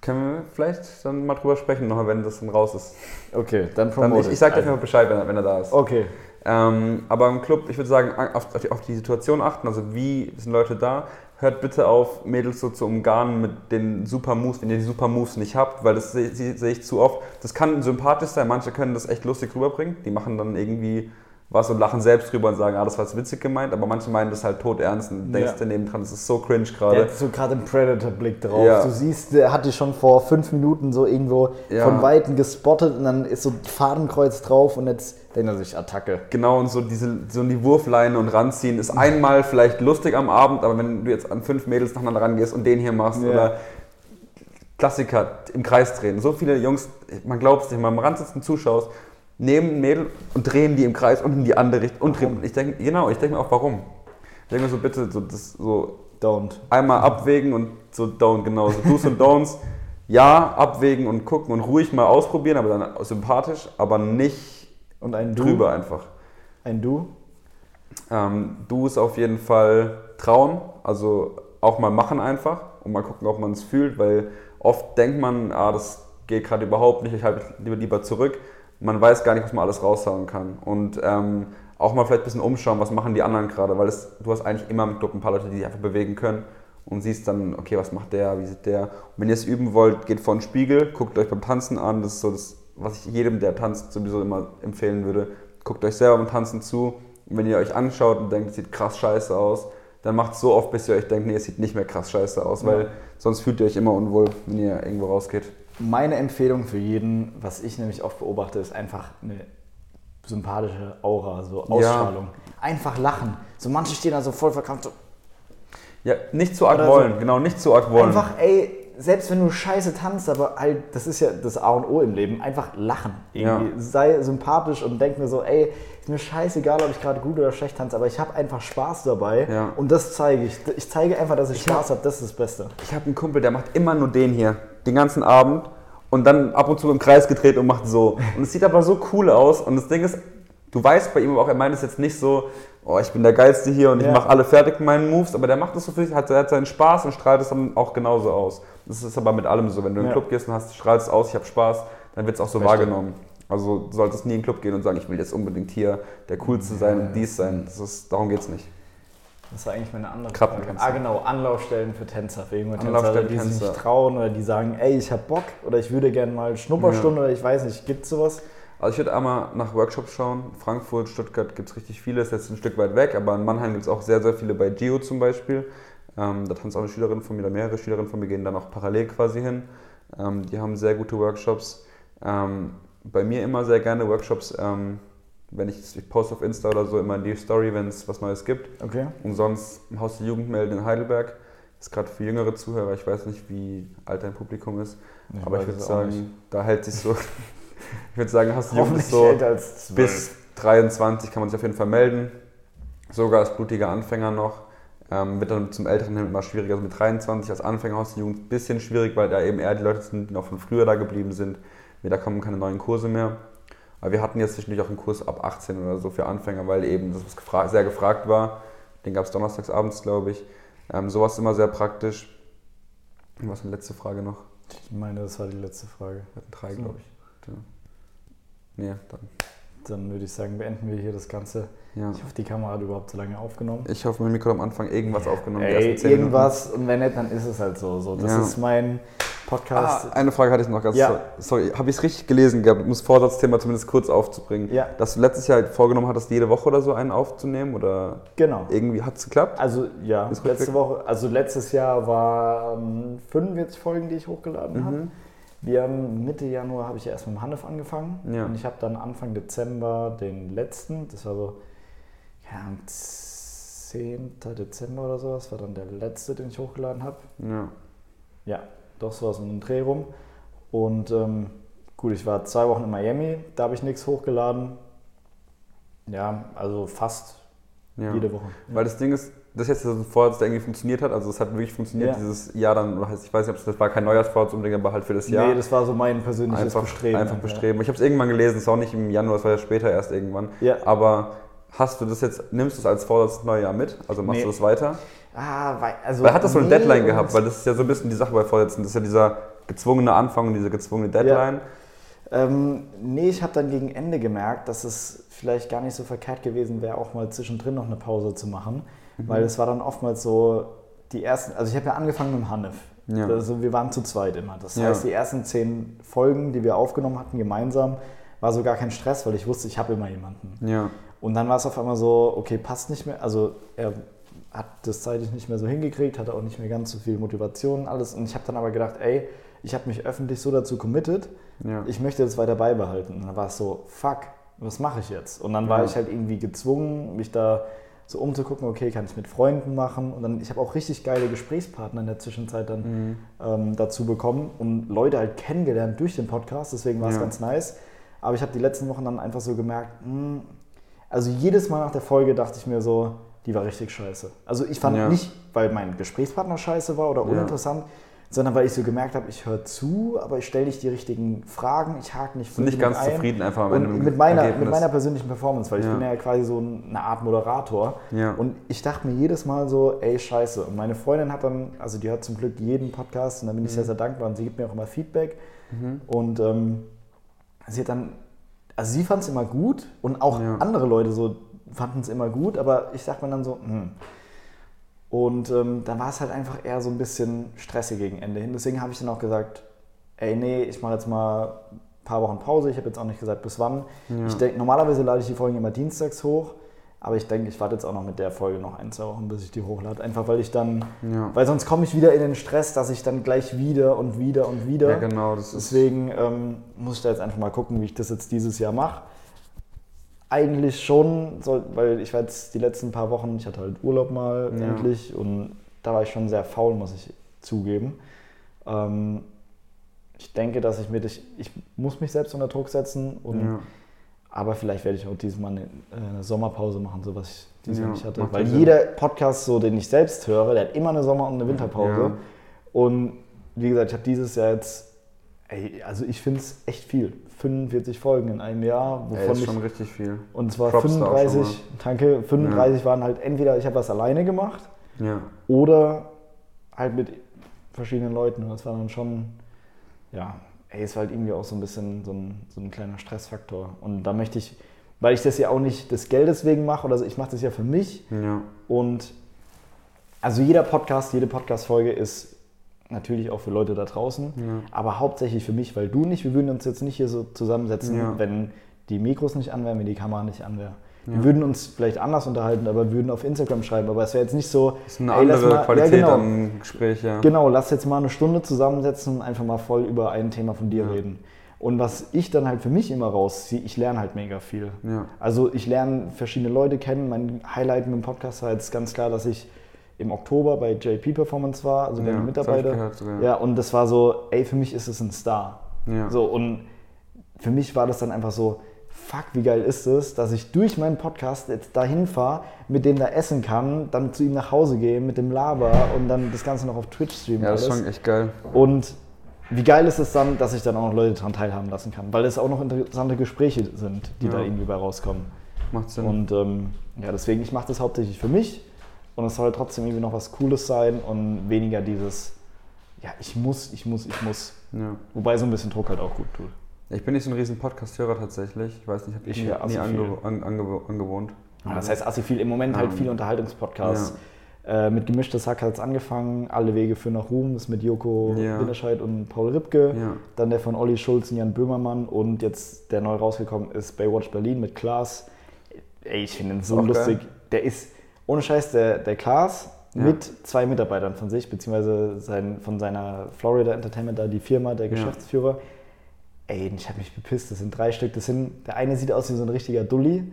Können wir vielleicht dann mal drüber sprechen, noch, wenn das dann raus ist. Okay, dann promote dann, Ich, ich sage dir einfach Bescheid, wenn, wenn, er da ist. Okay. Ähm, aber im Club, ich würde sagen, auf, auf, die, auf, die, Situation achten, also wie sind Leute da. Hört bitte auf, Mädels so zu umgarnen mit den Super Moves, wenn ihr die Super Moves nicht habt, weil das sehe seh ich zu oft. Das kann sympathisch sein, manche können das echt lustig rüberbringen. Die machen dann irgendwie was und lachen selbst drüber und sagen, ah, das war jetzt witzig gemeint, aber manche meinen das halt tot ernst und denkst ja. daneben dran, das ist so cringe gerade. Der hat so gerade einen Predator-Blick drauf. Ja. Du siehst, der hat dich schon vor fünf Minuten so irgendwo ja. von Weitem gespottet und dann ist so Fadenkreuz drauf und jetzt denkt er sich Attacke. Genau, und so diese so die Wurfleine und ranziehen ist einmal vielleicht lustig am Abend, aber wenn du jetzt an fünf Mädels nacheinander rangehst und den hier machst oder Klassiker im Kreis drehen. So viele Jungs, man glaubt es nicht, mal am Rand sitzen, zuschaust nehmen ein Mädel und drehen die im Kreis und in die andere Richtung. Und drehen. Ich denke, genau, ich denke mir auch, warum? Ich denke mir so, bitte, so, das, so don't. einmal abwägen und so don't, genau, so Do's und Don'ts. Ja, abwägen und gucken und ruhig mal ausprobieren, aber dann sympathisch, aber nicht und ein drüber einfach. Ein Du? Ähm, du ist auf jeden Fall trauen, also auch mal machen einfach und mal gucken, ob man es fühlt, weil oft denkt man, ah, das geht gerade überhaupt nicht, ich halte lieber, lieber zurück man weiß gar nicht, was man alles raushauen kann. Und ähm, auch mal vielleicht ein bisschen umschauen, was machen die anderen gerade, weil das, du hast eigentlich immer im Club ein paar Leute, die sich einfach bewegen können und siehst dann, okay, was macht der, wie sieht der. Und wenn ihr es üben wollt, geht vor den Spiegel, guckt euch beim Tanzen an, das ist so das, was ich jedem, der tanzt, sowieso immer empfehlen würde. Guckt euch selber beim Tanzen zu und wenn ihr euch anschaut und denkt, es sieht krass scheiße aus, dann macht es so oft, bis ihr euch denkt, nee, es sieht nicht mehr krass scheiße aus, ja. weil sonst fühlt ihr euch immer unwohl, wenn ihr irgendwo rausgeht. Meine Empfehlung für jeden, was ich nämlich oft beobachte, ist einfach eine sympathische Aura, so Ausstrahlung. Ja. Einfach lachen. So manche stehen da so voll verkrampft. So ja, nicht zu arg wollen, so. genau, nicht zu arg wollen. Einfach, ey, selbst wenn du scheiße tanzt, aber halt, das ist ja das A und O im Leben, einfach lachen. Irgendwie. Ja. Sei sympathisch und denk mir so, ey, ist mir scheißegal, ob ich gerade gut oder schlecht tanze, aber ich habe einfach Spaß dabei ja. und das zeige ich. Ich zeige einfach, dass ich, ich Spaß habe, das ist das Beste. Ich habe einen Kumpel, der macht immer nur den hier, den ganzen Abend und dann ab und zu im Kreis gedreht und macht so. Und es sieht aber so cool aus und das Ding ist, du weißt bei ihm auch, er meint es jetzt nicht so, oh, ich bin der Geilste hier und ja. ich mache alle fertig mit meinen Moves, aber der macht das so für sich, hat, hat seinen Spaß und strahlt es dann auch genauso aus. Das ist aber mit allem so. Wenn du in den Club gehst und hast, strahlst aus, ich habe Spaß, dann wird es auch so Richtig. wahrgenommen. Also du solltest nie in den Club gehen und sagen, ich will jetzt unbedingt hier der Coolste sein und dies sein. Das ist, darum geht es nicht. Das war eigentlich meine andere Frage. Ah, genau, Anlaufstellen für Tänzer. Für irgendwelche Tänzer, die sich nicht trauen oder die sagen, ey, ich habe Bock oder ich würde gerne mal Schnupperstunde ja. oder ich weiß nicht, gibt es sowas? Also ich würde einmal nach Workshops schauen. Frankfurt, Stuttgart gibt es richtig viele, ist jetzt ein Stück weit weg, aber in Mannheim gibt es auch sehr, sehr viele bei Geo zum Beispiel. Ähm, da tanzt auch eine Schülerin von mir oder mehrere Schülerinnen von mir gehen dann auch parallel quasi hin. Ähm, die haben sehr gute Workshops. Ähm, bei mir immer sehr gerne Workshops, ähm, wenn ich, ich poste auf Insta oder so immer in die Story, wenn es was Neues gibt. Okay. Und sonst im Haus der Jugend melden in Heidelberg. Das ist gerade für jüngere Zuhörer, ich weiß nicht, wie alt dein Publikum ist, ich aber ich würde sagen, da hält sich so, ich würde sagen, hast du Jugend so bis 23 kann man sich auf jeden Fall melden. Sogar als blutiger Anfänger noch. Ähm, wird dann zum Älteren hin immer schwieriger. Also mit 23 als Anfänger aus der Jugend ein bisschen schwierig, weil da eben eher die Leute sind, die noch von früher da geblieben sind. Da kommen keine neuen Kurse mehr. Aber wir hatten jetzt zwischendurch auch einen Kurs ab 18 oder so für Anfänger, weil eben das gefra sehr gefragt war. Den gab es donnerstags abends, glaube ich. Ähm, sowas ist immer sehr praktisch. Und was ist die letzte Frage noch? Ich meine, das war die letzte Frage. Wir hatten drei, glaube ich. Ja. Nee, dann. Dann würde ich sagen, beenden wir hier das Ganze. Ja. Ich hoffe, die Kamera hat überhaupt so lange aufgenommen. Ich hoffe, mein Mikro hat am Anfang irgendwas aufgenommen. Ey, irgendwas Minuten. und wenn nicht, dann ist es halt so. so. Das ja. ist mein Podcast. Ah, eine Frage hatte ich noch ganz. Ja. Sorry, habe ich es richtig gelesen gehabt, um das Vorsatzthema zumindest kurz aufzubringen? Ja. Dass du letztes Jahr vorgenommen hattest, jede Woche oder so einen aufzunehmen? Oder genau. Irgendwie hat es geklappt? Also ja, letzte Woche, also letztes Jahr waren 45 Folgen, die ich hochgeladen mhm. habe. Wir haben Mitte Januar habe ich erst mit dem Hanif angefangen ja. und ich habe dann Anfang Dezember den letzten, das war so ja, 10. Dezember oder so, das war dann der letzte, den ich hochgeladen habe. Ja. Ja, doch sowas um den Dreh rum. Und ähm, gut, ich war zwei Wochen in Miami, da habe ich nichts hochgeladen. Ja, also fast ja. jede Woche. Weil das Ding ist, das jetzt sofort dass der irgendwie funktioniert hat. Also es hat wirklich funktioniert, ja. dieses Jahr dann, ich weiß nicht, ob das war kein Neujahrsvorsatz unbedingt, aber halt für das Jahr. Nee, das war so mein persönliches einfach, Bestreben. Einfach Bestreben. Ja. Ich habe es irgendwann gelesen, es war auch nicht im Januar, es war ja später erst irgendwann. Ja. Aber hast du das jetzt, nimmst du es als Vorsatz Neujahr mit? Also machst nee. du das weiter? Ah, weil, also. Weil hat das so eine Deadline gehabt? Weil das ist ja so ein bisschen die Sache bei Vorsätzen. Das ist ja dieser gezwungene Anfang und diese gezwungene Deadline. Ja. Ähm, nee, ich habe dann gegen Ende gemerkt, dass es vielleicht gar nicht so verkehrt gewesen wäre, auch mal zwischendrin noch eine Pause zu machen. Mhm. Weil es war dann oftmals so, die ersten, also ich habe ja angefangen mit dem Hanif. Ja. Also wir waren zu zweit immer. Das ja. heißt, die ersten zehn Folgen, die wir aufgenommen hatten, gemeinsam, war so gar kein Stress, weil ich wusste, ich habe immer jemanden. Ja. Und dann war es auf einmal so, okay, passt nicht mehr. Also er hat das zeitlich nicht mehr so hingekriegt, hatte auch nicht mehr ganz so viel Motivation, alles. Und ich habe dann aber gedacht, ey, ich habe mich öffentlich so dazu committed, ja. ich möchte das weiter beibehalten. Und dann war es so, fuck, was mache ich jetzt? Und dann war ich halt irgendwie gezwungen, mich da so umzugucken, okay, kann ich mit Freunden machen. Und dann, ich habe auch richtig geile Gesprächspartner in der Zwischenzeit dann mhm. ähm, dazu bekommen und Leute halt kennengelernt durch den Podcast, deswegen war es ja. ganz nice. Aber ich habe die letzten Wochen dann einfach so gemerkt, mh, hm, also jedes Mal nach der Folge dachte ich mir so, die war richtig scheiße. Also ich fand ja. nicht, weil mein Gesprächspartner scheiße war oder uninteressant, ja. sondern weil ich so gemerkt habe, ich höre zu, aber ich stelle nicht die richtigen Fragen, ich hake nicht von Nicht ganz ein. zufrieden einfach am Ende mit meiner, mit meiner persönlichen Performance, weil ich ja. bin ja quasi so eine Art Moderator. Und ich dachte mir jedes Mal so, ey, scheiße. Und meine Freundin hat dann, also die hört zum Glück jeden Podcast und da bin ich mhm. sehr, sehr dankbar und sie gibt mir auch immer Feedback. Mhm. Und ähm, sie hat dann also sie fand es immer gut und auch andere Leute so fanden es immer gut, aber ich sag mir dann so, hm. Und ähm, dann war es halt einfach eher so ein bisschen stressig gegen Ende hin. Deswegen habe ich dann auch gesagt, ey, nee, ich mache jetzt mal ein paar Wochen Pause. Ich habe jetzt auch nicht gesagt, bis wann. Ja. Ich denke, normalerweise lade ich die Folgen immer dienstags hoch. Aber ich denke, ich warte jetzt auch noch mit der Folge noch ein, zwei Wochen, bis ich die hochlade. Einfach weil ich dann, ja. weil sonst komme ich wieder in den Stress, dass ich dann gleich wieder und wieder und wieder. Ja, genau. Deswegen ähm, muss ich da jetzt einfach mal gucken, wie ich das jetzt dieses Jahr mache. Eigentlich schon, weil ich war jetzt die letzten paar Wochen, ich hatte halt Urlaub mal ja. endlich und da war ich schon sehr faul, muss ich zugeben. Ähm, ich denke, dass ich mir, ich, ich muss mich selbst unter Druck setzen und ja. aber vielleicht werde ich auch dieses Mal eine, eine Sommerpause machen, so was ich dieses ja, Jahr nicht hatte. Weil jeder Podcast, so den ich selbst höre, der hat immer eine Sommer- und eine Winterpause. Und wie gesagt, ich habe dieses Jahr jetzt, ey, also ich finde es echt viel. 45 Folgen in einem Jahr. Wovon ey, ist schon richtig viel. Und zwar Props 35, danke, 35 waren halt entweder ich habe was alleine gemacht oder halt mit verschiedenen Leuten. Und das war dann schon ja, ey, es war halt irgendwie auch so ein bisschen so ein, so ein kleiner Stressfaktor. Und da möchte ich, weil ich das ja auch nicht des Geldes wegen mache, oder so, ich mache das ja für mich. Ja. Und also jeder Podcast, jede Podcast-Folge ist natürlich auch für Leute da draußen, ja. aber hauptsächlich für mich, weil du nicht, wir würden uns jetzt nicht hier so zusammensetzen, ja. wenn die Mikros nicht an wären, wenn die Kamera nicht an wäre. Ja. Wir würden uns vielleicht anders unterhalten, aber würden auf Instagram schreiben. Aber es wäre jetzt nicht so. Das ist eine ey, andere mal, Qualität ja, genau, am Gespräch, ja. Genau, lass jetzt mal eine Stunde zusammensetzen und einfach mal voll über ein Thema von dir ja. reden. Und was ich dann halt für mich immer rausziehe, ich lerne halt mega viel. Also ich lerne verschiedene Leute kennen. Mein Highlight mit dem Podcast war jetzt ganz klar, dass ich im Oktober bei JP Performance war, also der Mitarbeiter. Gehört, ja. und das war so, ey, für mich ist es ein Star. Ja. So, und für mich war das dann einfach so, fuck, wie geil ist es, dass ich durch meinen Podcast jetzt dahin fahre, mit dem da essen kann, dann zu ihm nach Hause gehe, mit dem Laber und dann das Ganze noch auf Twitch streamen. Ja, das ist schon echt geil. Und wie geil ist es dann, dass ich dann auch noch Leute daran teilhaben lassen kann, weil es auch noch interessante Gespräche sind, die ja. da irgendwie bei rauskommen. Macht Sinn. Und ähm, ja, deswegen, ich mache das hauptsächlich für mich und es soll trotzdem irgendwie noch was Cooles sein und weniger dieses, ja, ich muss, ich muss, ich muss. Ja. Wobei so ein bisschen Druck halt auch gut tut. Ich bin nicht so ein riesen Podcast-Hörer tatsächlich. Ich weiß nicht, habe ich, ich nie, nie ange, an, ange, angewohnt. Ja, das heißt Assi viel. Im Moment halt viel Unterhaltungspodcasts. Ja. Äh, mit gemischtes Hack hat es angefangen. Alle Wege führen nach Ruhm. Das mit Joko ja. Winterscheid und Paul Ripke. Ja. Dann der von Olli Schulz und Jan Böhmermann. Und jetzt der neu rausgekommen ist Baywatch Berlin mit Klaas. Ey, ich finde ihn so lustig. Geil. Der ist, ohne Scheiß, der, der Klaas mit zwei Mitarbeitern von sich, beziehungsweise sein, von seiner Florida Entertainment, da die Firma, der Geschäftsführer Ey, ich habe mich bepisst. Das sind drei Stück. Das sind, der eine sieht aus wie so ein richtiger Dulli.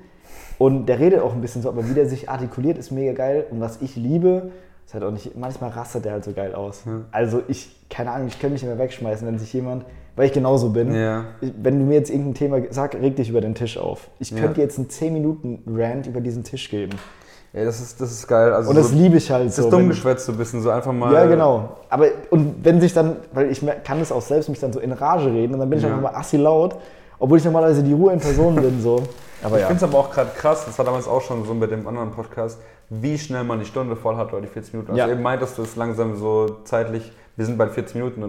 Und der redet auch ein bisschen so, aber wie der sich artikuliert, ist mega geil. Und was ich liebe, ist halt auch nicht, manchmal rastet der halt so geil aus. Ja. Also ich, keine Ahnung, ich könnte mich nicht mehr wegschmeißen, wenn sich jemand, weil ich genauso bin, ja. wenn du mir jetzt irgendein Thema sagst, reg dich über den Tisch auf. Ich könnte dir jetzt einen 10 Minuten Rant über diesen Tisch geben. Ja, das ist, das ist geil. Also und das so, liebe ich halt das so. Das ist dumm geschwätzt so ein bisschen, so einfach mal. Ja, genau. Aber und wenn sich dann, weil ich kann es auch selbst mich dann so in Rage reden und dann bin ich ja. einfach mal assi laut, obwohl ich normalerweise die Ruhe in Person bin. So. Aber ich ja. finde es aber auch gerade krass, das war damals auch schon so mit dem anderen Podcast, wie schnell man die Stunde voll hat oder die 40 Minuten. Also ja. eben meintest du es langsam so zeitlich, wir sind bei 40 Minuten